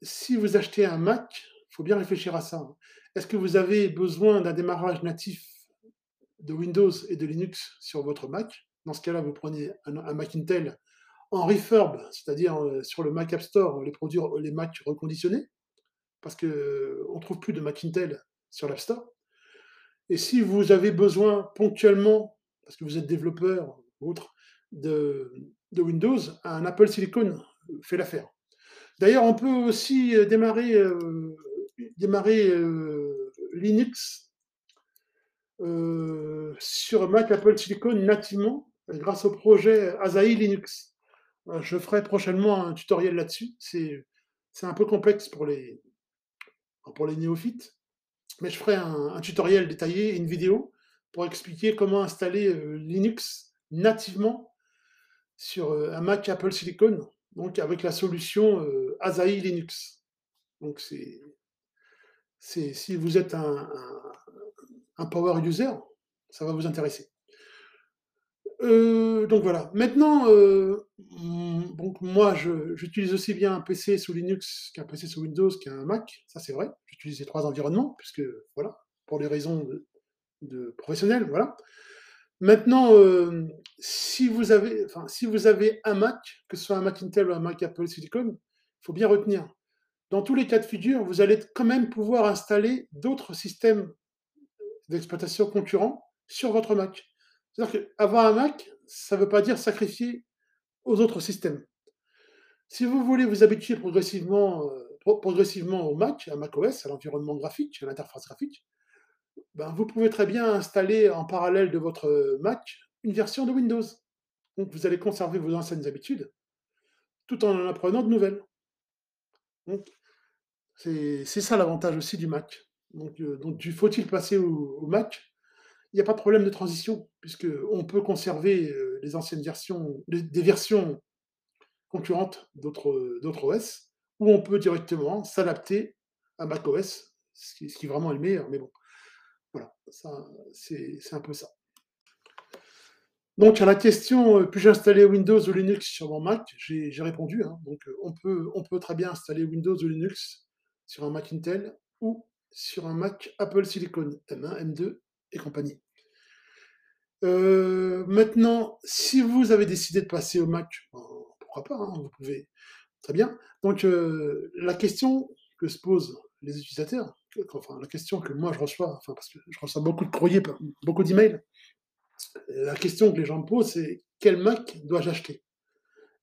si vous achetez un Mac, faut bien réfléchir à ça. Hein. Est-ce que vous avez besoin d'un démarrage natif de Windows et de Linux sur votre Mac? Dans ce cas-là, vous prenez un Mac Intel en refurb, c'est-à-dire euh, sur le Mac App Store, les produits, les Mac reconditionnés, parce qu'on euh, ne trouve plus de Mac Intel sur l'App Store. Et si vous avez besoin ponctuellement, parce que vous êtes développeur ou autre, de, Windows, un Apple Silicon fait l'affaire. D'ailleurs, on peut aussi euh, démarrer, démarrer Linux sur Mac Apple Silicon nativement grâce au projet Asahi Linux. Euh, je ferai prochainement un tutoriel là-dessus. C'est, un peu complexe pour les, néophytes, mais je ferai un, tutoriel détaillé, une vidéo, pour expliquer comment installer euh, Linux nativement sur euh, un Mac Apple Silicon, donc avec la solution Asahi Linux. Si vous êtes un, power user, ça va vous intéresser. Euh, donc voilà. Maintenant, euh, donc moi, j'utilise aussi bien un PC sous Linux qu'un PC sous Windows qu'un Mac. Ça, c'est vrai. J'utilise les trois environnements, puisque voilà, pour des raisons de, professionnelles, voilà. Maintenant, hem, si vous avez enfin, si vous avez un Mac, que ce soit un Mac Intel ou un Mac Apple Silicon, il faut bien retenir, dans tous les cas de figure, vous allez quand même pouvoir installer d'autres systèmes d'exploitation concurrents sur votre Mac. C'est-à-dire qu'avoir un Mac, ça ne veut pas dire sacrifier aux autres systèmes. Si vous voulez vous habituer progressivement, pro progressivement au Mac, à macOS, à l'environnement graphique, à l'interface graphique, ben, vous pouvez très bien installer en parallèle de votre, Mac, une version de Windows. Donc vous allez conserver vos anciennes habitudes, tout en en apprenant de nouvelles. C'est ça l'avantage aussi du Mac. Donc du faut-il passer au Mac? Il n'y a pas de problème de transition, puisqu'on peut conserver, heu, les anciennes versions des versions concurrentes d'autres, OS, ou on peut directement s'adapter à macOS, ce qui ce qui vraiment le meilleur, mais bon, voilà, c'est un peu ça. Donc à la question, heu, puis-je installer Windows ou Linux sur mon Mac? J'ai répondu, hein, donc on peut très bien installer Windows ou Linux sur un Mac Intel ou sur un Mac Apple Silicon M1, M2 et compagnie. Heu, maintenant, si vous avez décidé de passer au Mac, ben, pourquoi pas, hein, vous pouvez très bien. Donc heu, la question que se posent les utilisateurs, enfin la question que moi je reçois, enfin parce que je reçois beaucoup de courriers, beaucoup d'emails, la question que les gens me posent, c'est: «Quel Mac dois-je acheter?»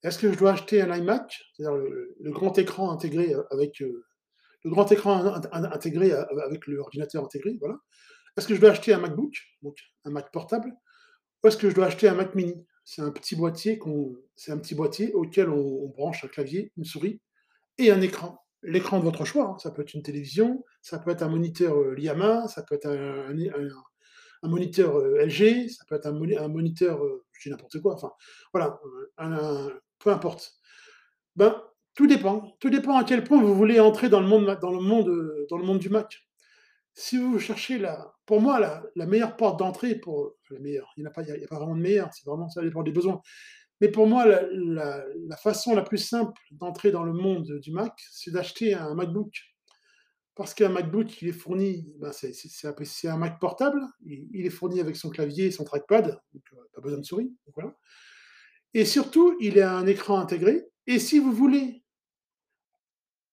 Est-ce que je dois acheter un iMac, c'est-à-dire le grand écran intégré, avec, heu, le grand écran in in intégré a avec l'ordinateur intégré, voilà. Est-ce que je dois acheter un MacBook, donc un Mac portable? Ou est-ce que je dois acheter un Mac mini? C'est un petit boîtier auquel on branche un clavier, une souris et un écran. L'écran de votre choix, hein, ça peut être une télévision, ça peut être un moniteur, heu, Liama, ça peut être un moniteur, heu, LG, ça peut être un moni un moniteur, je dis n'importe quoi, enfin voilà, peu importe. Ben, tout dépend, tout dépend à quel point vous voulez entrer dans le monde dans le monde, dans le monde du Mac. Si vous cherchez la pour moi la meilleure porte d'entrée pour, la meilleure, il y en a pas a pas vraiment de meilleure, c'est vraiment ça dépend des besoins. Mais pour moi, la la façon la plus simple d'entrer dans le monde du Mac, c'est d'acheter un MacBook. Parce qu'un MacBook, il est fourni, ben, c'est un Mac portable, il est fourni avec son clavier et son trackpad, donc heu, pas besoin de souris. Et surtout, il a un écran intégré et si vous voulez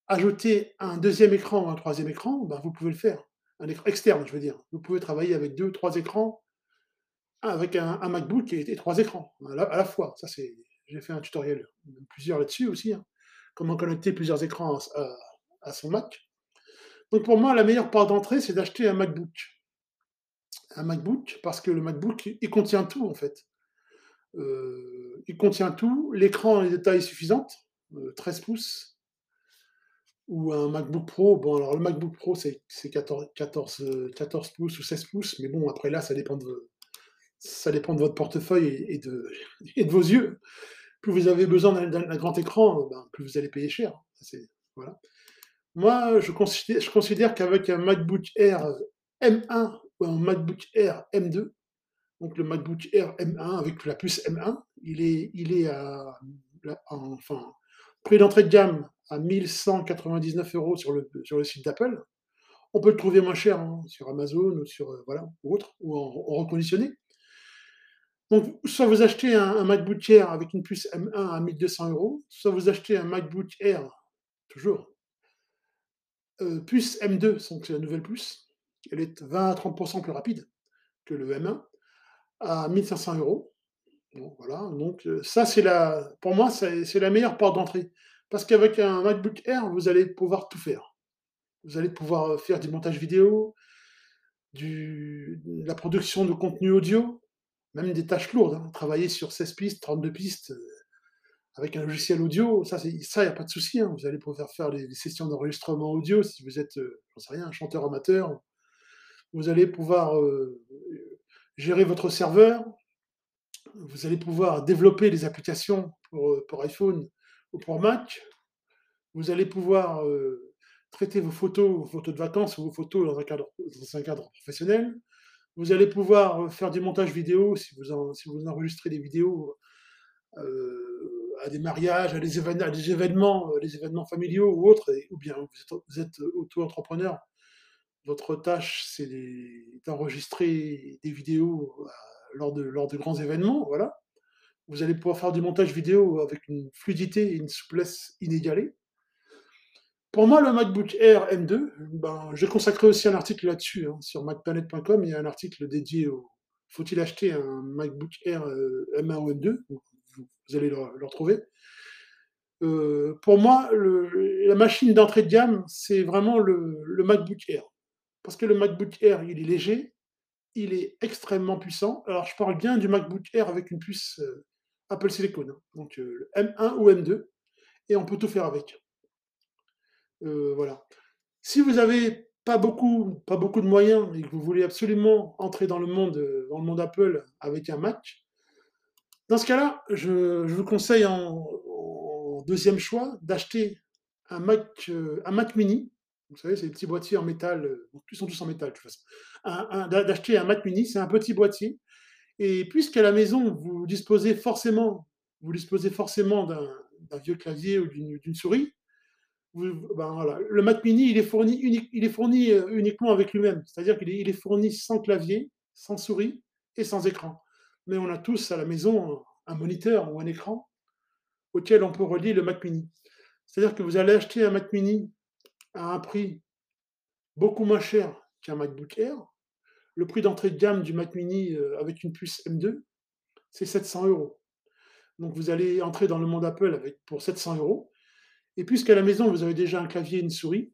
ajouter un deuxième écran ou un troisième écran, ben, vous pouvez le faire. Un écran externe, je veux dire. Vous pouvez travailler avec deux, trois écrans, avec un un MacBook et et 3 écrans à la fois. Ça, c'est j'ai fait un tutoriel, plusieurs là-dessus aussi, hein. Comment connecter plusieurs écrans à son Mac. Donc pour moi, la meilleure porte d'entrée, c'est d'acheter un MacBook. Un MacBook, parce que le MacBook, il contient tout, en fait. Heu, il contient tout, l'écran est de taille suffisante, heu, 13 pouces ou un MacBook Pro. Bon, alors le MacBook Pro, c'est c'est 14 14, heu, 14 pouces ou 16 pouces, mais bon, après là, ça dépend de ça dépend de votre portefeuille et de et de vos yeux. Plus vous avez besoin d'un grand écran, ben, plus vous allez payer cher. Voilà. Moi, je considère qu'avec un MacBook Air M1 ou un MacBook Air M2, donc le MacBook Air M1 avec la puce M1, il est il est à la enfin, prix d'entrée de gamme à 1 199 € sur le sur le site d'Apple. On peut le trouver moins cher, hein, sur Amazon ou sur, heu, voilà, ou autre, ou en reconditionné. Donc, soit vous achetez un MacBook Air avec une puce M1 à 1 200 €, soit vous achetez un MacBook Air, toujours, heu, puce M2, donc c'est la nouvelle puce. Elle est 20 à 30% plus rapide que le M1, à 1 500 €. Bon, voilà, donc heu, ça c'est la pour moi, c'est la meilleure porte d'entrée. Parce qu'avec un MacBook Air, vous allez pouvoir tout faire. Vous allez pouvoir, heu, faire du montage vidéo, de la production de contenu audio, même des tâches lourdes, hein. Travailler sur 16 pistes, 32 pistes, heu, avec un logiciel audio, ça il y a pas de souci, hein. Vous allez pouvoir faire des sessions d'enregistrement audio si vous êtes, heu, j'en sais rien, un chanteur amateur. Vous allez pouvoir, heu, gérer votre serveur. Vous allez pouvoir développer des applications pour, iPhone pour Mac. Vous allez pouvoir, heu, traiter vos photos, vos photos de vacances ou vos photos dans un cadre professionnel. Vous allez pouvoir, heu, faire du montage vidéo si vous enregistrez des vidéos, heu, à des mariages, à des événements, des événements familiaux ou autres ou bien vous êtes auto-entrepreneur. Votre tâche, c'est d'enregistrer des vidéos lors de lors de grands événements, voilà. Vous allez pouvoir faire du montage vidéo avec une fluidité et une souplesse inégalées. Pour moi, le MacBook Air M2, ben, j'ai consacré aussi un article là-dessus, hein, sur macplanet.com. Il y a un article dédié au faut-il acheter un MacBook Air euh, M1 ou M2 vous, allez le, retrouver. Euh, pour moi, la machine d'entrée de gamme, c'est vraiment le, le, MacBook Air. Parce que le MacBook Air, il est léger, il est extrêmement puissant. Alors, je parle bien du MacBook Air avec une puce euh, Apple Silicon, hein. donc euh, M1 ou M2, et on peut tout faire avec. Euh, voilà. Si vous n'avez pas beaucoup, pas beaucoup de moyens et que vous voulez absolument entrer dans le monde, euh, dans le monde Apple avec un Mac, dans ce cas-là, je, vous conseille en, deuxième choix d'acheter un Mac, un Mac Mini. Vous savez, c'est des petits boîtiers en métal, ils sont tous en métal de toute façon. D'acheter un Mac Mini, c'est un petit boîtier. Et puisqu'à la maison, vous disposez forcément, vous disposez forcément d'un vieux clavier ou d'une souris, ben. Le Mac Mini, il est fourni, euh, uniquement avec lui-même. C'est-à-dire qu'il est, il est, fourni sans clavier, sans souris et sans écran. Mais on a tous à la maison un moniteur ou un écran auquel on peut relier le Mac Mini. C'est-à-dire que vous allez acheter un Mac Mini à un prix beaucoup moins cher qu'un MacBook Air. Le prix d'entrée de gamme du Mac Mini euh, avec une puce M2, c'est 700 euros. Donc vous allez entrer dans le monde Apple avec, pour 700 euros. Et puisqu'à la maison, vous avez déjà un clavier, une souris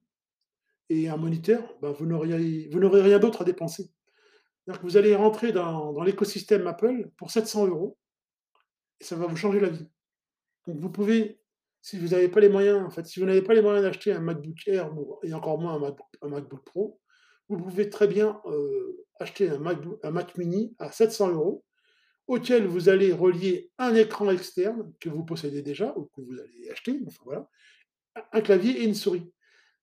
et un moniteur, ben vous n'aurez rien d'autre à dépenser. Vous allez rentrer dans, l'écosystème Apple pour 700 euros et ça va vous changer la vie. Donc vous pouvez, si vous n'avez pas les moyens, en fait, si vous n'avez pas les moyens d'acheter un MacBook Air et encore moins un MacBook Pro, vous pouvez très bien euh, acheter un, MacBook, un Mac Mini à 700 euros auquel vous allez relier un écran externe que vous possédez déjà ou que vous allez acheter, enfin voilà, un clavier et une souris.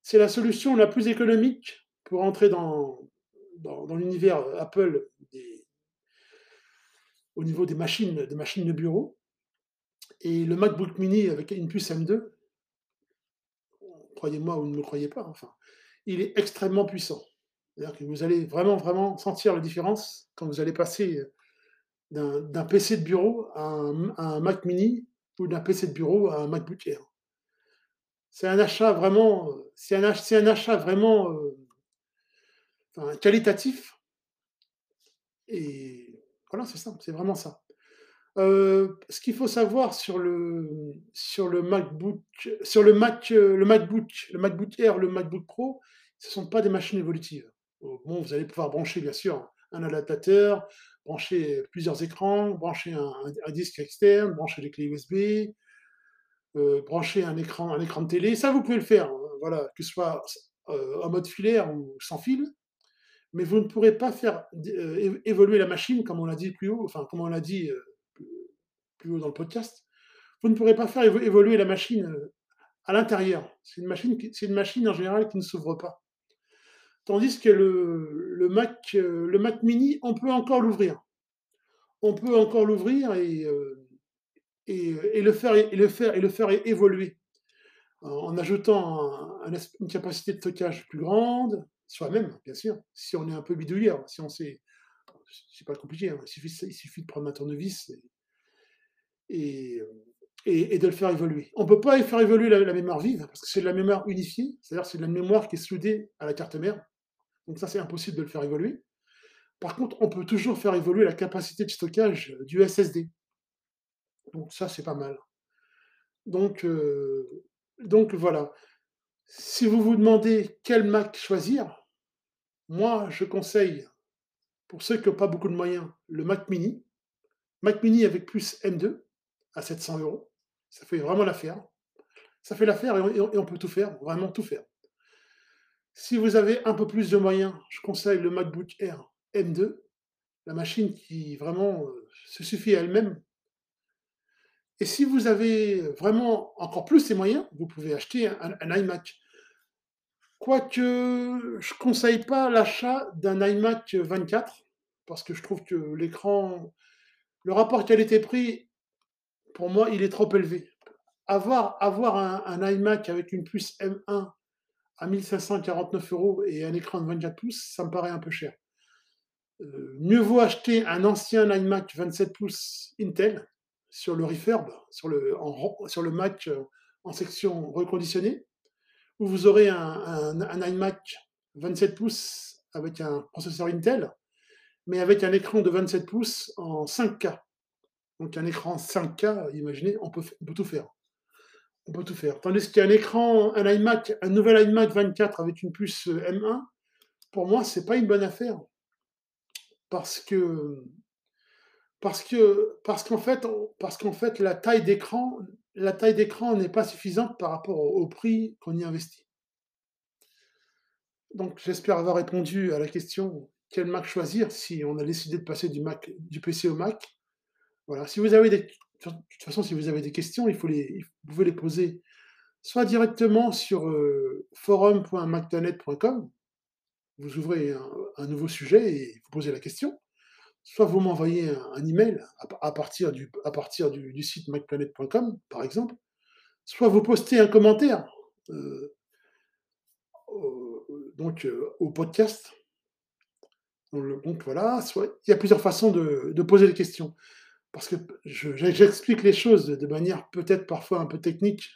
C'est la solution la plus économique pour entrer dans, dans, l'univers Apple des, au niveau des machines, des machines de bureau. Et le MacBook Mini avec une puce M2, croyez-moi ou ne me croyez pas, enfin, il est extrêmement puissant. Vous allez vraiment, vraiment sentir la différence quand vous allez passer d'un PC de bureau à un, Mac mini ou d'un PC de bureau à un MacBook Air. C'est un achat vraiment, c'est un, achat vraiment euh, qualitatif. Et voilà, c'est ça, c'est vraiment ça. Euh, ce qu'il faut savoir sur le, sur sur le Mac, le le MacBook Air, le MacBook Pro, ce ne sont pas des machines évolutives. Bon, vous allez pouvoir brancher bien sûr un adaptateur, brancher plusieurs écrans, brancher un, disque externe, brancher des clés USB, euh, brancher un écran, un écran de télé. Ça, vous pouvez le faire, hein, voilà, que ce soit euh, en mode filaire ou sans fil. Mais vous ne pourrez pas faire euh, évoluer la machine, comme on l'a dit plus haut, enfin, comme on l'a dit plus haut dans le podcast. Vous ne pourrez pas faire évoluer la machine à l'intérieur. C'est une machine, c'est une machine en général qui ne s'ouvre pas. Tandis que le, le, Mac, euh, le Mac Mini, on peut encore l'ouvrir. On peut encore l'ouvrir et, euh, le faire, évoluer en ajoutant un, un, une capacité de stockage plus grande, soi-même, bien sûr, si on est un peu bidouilleur, si on pas compliqué, hein, il, suffit, de prendre un tournevis et, et, de le faire évoluer. On ne peut pas faire évoluer la, la mémoire vive, parce que c'est de la mémoire unifiée, c'est-à-dire c'est de la mémoire qui est soudée à la carte mère. Donc ça, c'est impossible de le faire évoluer. Par contre, on peut toujours faire évoluer la capacité de stockage du SSD. Donc ça, c'est pas mal. Donc, euh, donc voilà. Si vous vous demandez quel Mac choisir, moi, je conseille, pour ceux qui n'ont pas beaucoup de moyens, le Mac mini. Mac mini avec plus M2 à 700 euros. Ça fait vraiment l'affaire. Ça fait l'affaire et on peut tout faire, vraiment tout faire. Si vous avez un peu plus de moyens, je conseille le MacBook Air M2, la machine qui vraiment euh, se suffit à elle-même. Et si vous avez vraiment encore plus les moyens, vous pouvez acheter un, iMac. Quoique je ne conseille pas l'achat d'un iMac 24, parce que je trouve que l'écran, le rapport qualité-prix, pour moi, il est trop élevé. Avoir, avoir un iMac avec une puce M1 à 1549 euros et un écran de 24 pouces, ça me paraît un peu cher. Heu, mieux vaut acheter un ancien iMac 27 pouces Intel sur le refurb, sur le sur le Mac, heu, en section reconditionnée, où vous aurez un un un iMac 27 pouces avec un processeur Intel, mais avec un écran de 27 pouces en 5K. Donc un écran 5K, imaginez, on peut tout faire. On peut tout faire. Tandis qu'un écran, un iMac, un nouvel iMac 24 avec une puce, heu, M1, pour moi, c'est pas une bonne affaire. Parce que parce que parce qu'en fait parce qu'en fait la taille d'écran la taille d'écran n'est pas suffisante par rapport au au prix qu'on y investit. Donc j'espère avoir répondu à la question: «Quel Mac choisir?» si on a décidé de passer du Mac du PC au Mac. Voilà, si vous avez des de toute façon, si vous avez des questions, il faut les vous pouvez les poser soit directement sur, heu, forum.macplanet.com. Vous ouvrez un nouveau sujet et vous posez la question. Soit vous m'envoyez un email à pa à partir du à partir du site macplanet.com, par exemple. Soit vous postez un commentaire, au donc heu, au podcast. Donc voilà, il y a plusieurs façons de de poser les questions. Parce que j'explique les choses de manière peut-être parfois un peu technique,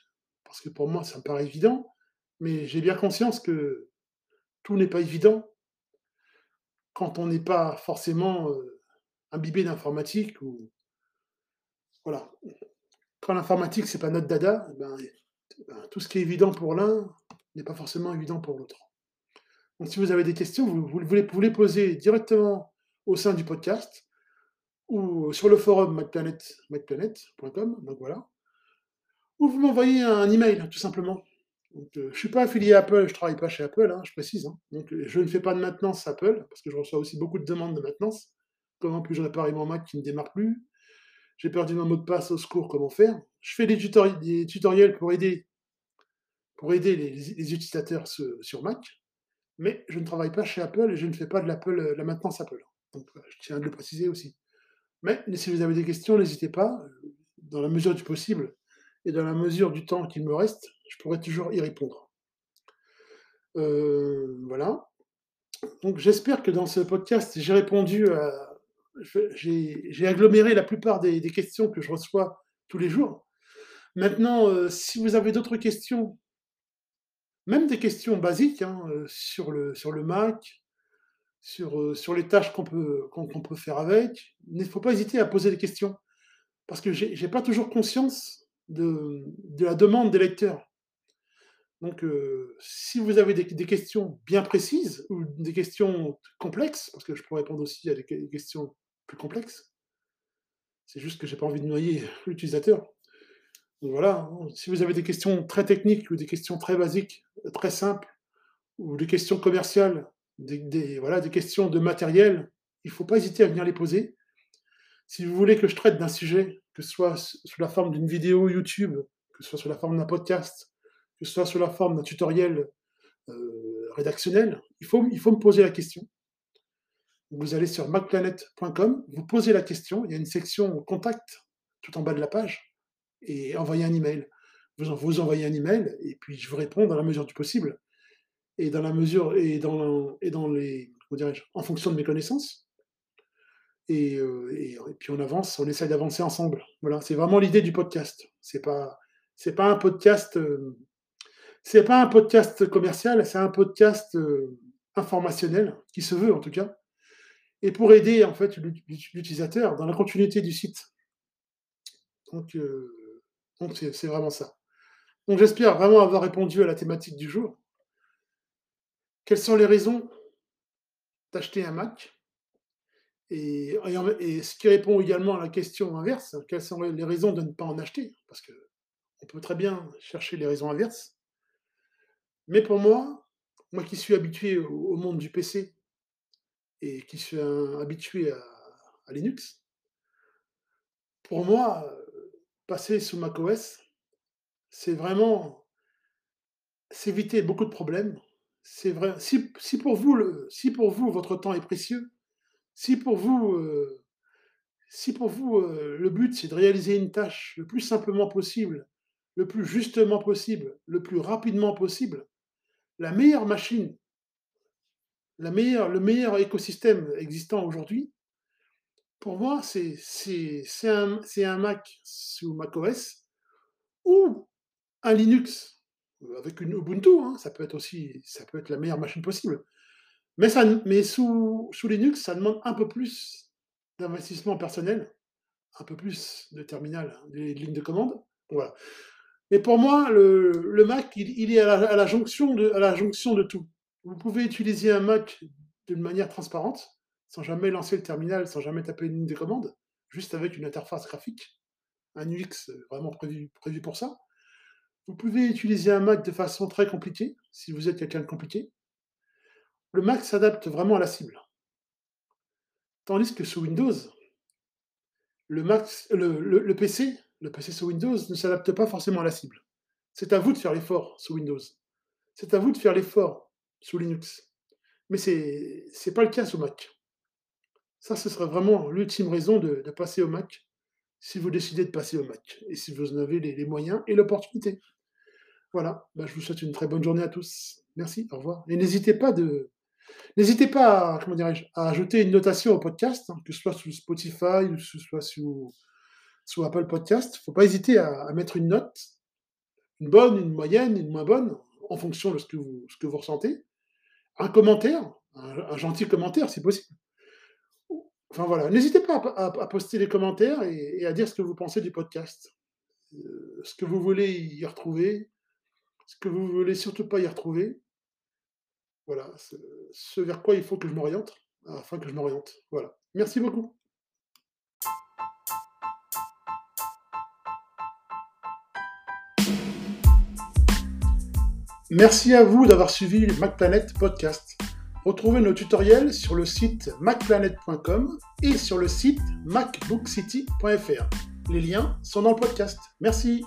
parce que pour moi ça me paraît évident, mais j'ai bien conscience que tout n'est pas évident quand on n'est pas forcément, heu, imbibé d'informatique voilà. Quand l'informatique, c'est pas notre dada, et ben ben, tout ce qui est évident pour l'un n'est pas forcément évident pour l'autre. Donc si vous avez des questions, vous les vous les posez directement au sein du podcast ou sur le forum macplanet.com, donc voilà. Ou vous m'envoyez un email, tout simplement. Heu, je suis pas affilié Apple, je travaille pas chez Apple, hein, je précise, hein. Donc heu, je ne fais pas de maintenance Apple, parce que je reçois aussi beaucoup de demandes de maintenance. Comment puis-je réparer mon Mac qui ne démarre plus? J'ai perdu mon mot de passe, au secours, comment faire? Je fais des tutori des tutoriels pour aider pour aider les utilisateurs sur Mac, mais je ne travaille pas chez Apple et je ne fais pas de l'Apple, heu, la maintenance Apple. Donc je tiens à le préciser aussi. Mais si vous avez des questions, n'hésitez pas, dans la mesure du possible et dans la mesure du temps qu'il me reste, je pourrai toujours y répondre. Heu, voilà. Donc j'espère que dans ce podcast, j'ai répondu à j'ai aggloméré la plupart des questions que je reçois tous les jours. Maintenant, heu, si vous avez d'autres questions même des questions basiques, hein, heu, sur le sur le Mac, sur, heu, sur les tâches qu'on peut peut faire avec, il ne faut pas hésiter à poser des questions. Parce que j'ai j'ai pas toujours conscience de, la demande des lecteurs. Donc heu, si vous avez des questions bien précises ou des questions complexes, parce que je peux répondre aussi à des ques questions plus complexes c'est juste que j'ai pas envie de noyer l'utilisateur. Donc voilà, hein, si vous avez des questions très techniques ou des questions très basiques, heu, très simples ou des questions commerciales, des voilà, des questions de matériel, il faut pas hésiter à venir les poser. Si vous voulez que je traite d'un sujet, que ce soit sous la forme d'une vidéo YouTube, que ce soit sous la forme d'un podcast, que ce soit sous la forme d'un tutoriel, heu, rédactionnel, il faut il faut me poser la question. Vous allez sur macplanet.com, vous posez la question, il y a une section contact tout en bas de la page et envoyer un email. Vous en vous envoyez un email et puis je vous réponds dans la mesure du possible et dans la mesure et dans et dans les? En fonction de mes connaissances et heu et puis on avance, on essaie d'avancer ensemble. Voilà, c'est vraiment l'idée du podcast. C'est pas c'est pas un podcast, hem, c'est pas un podcast commercial, c'est un podcast, heu, informationnel, qui se veut en tout cas et pour aider en fait l'ut l'ut l'utilisateur dans la continuité du site. Donc donc c'est vraiment ça. Donc j'espère vraiment avoir répondu à la thématique du jour. Quelles sont les raisons d'acheter un Mac? Et ce qui répond également à la question inverse, quelles sont les raisons de ne pas en acheter? Parce qu'on peut très bien chercher les raisons inverses. Mais pour moi, moi qui suis habitué au monde du PC et qui suis habitué à à Linux pour moi, passer sous macOS, c'est vraiment s'éviter beaucoup de problèmes. C'est vrai si pour vous votre temps est précieux, si pour vous, heu, si pour vous, heu, le but c'est de réaliser une tâche le plus simplement possible, le plus justement possible, le plus rapidement possible, la meilleure machine le meilleur écosystème existant aujourd'hui, pour moi, c'est un c'est un Mac sous macOS ou un Linux, avec une Ubuntu, hein, ça peut être aussi ça peut être la meilleure machine possible. Mais ça mais sous sous Linux, ça demande un peu plus d'investissement personnel, un peu plus de terminal, des lignes de commande, voilà. Mais pour moi, le Mac, il est à la jonction de à la jonction de tout. Vous pouvez utiliser un Mac d'une manière transparente, sans jamais lancer le terminal, sans jamais taper une ligne de commande, juste avec une interface graphique, un UX, heu, vraiment prévu prévu pour ça. Vous pouvez utiliser un Mac de façon très compliquée, si vous êtes quelqu'un de compliqué. Le Mac s'adapte vraiment à la cible. Tandis que sous Windows le PC le PC sous Windows ne s'adapte pas forcément à la cible. C'est à vous de faire l'effort sous Windows. C'est à vous de faire l'effort sous Linux. Mais c'est c'est pas le cas sous Mac. Ça, ce serait vraiment l'ultime raison de passer au Mac, si vous décidez de passer au Mac et si vous en avez les moyens et l'opportunité. Voilà, bah, je vous souhaite une très bonne journée à tous. Merci, au revoir et n'hésitez pas de n'hésitez pas à ajouter une notation au podcast, hein, que ce soit sous Spotify ou que ce soit sous Apple Podcast. Faut pas hésiter à mettre une note, une bonne, une moyenne, une moins bonne, en fonction de ce que vous ressentez. Un commentaire, un gentil commentaire si possible. Enfin voilà, n'hésitez pas à poster des commentaires et à dire ce que vous pensez du podcast. Heu, ce que vous voulez y retrouver, ce que vous voulez surtout pas y retrouver. Voilà, ce ce vers quoi il faut que je m'oriente, afin que je m'oriente, voilà. Merci beaucoup. Merci à vous d'avoir suivi le MacPlanet Podcast. Retrouvez nos tutoriels sur le site macplanet.com et sur le site macbookcity.fr. Les liens sont dans le podcast. Merci.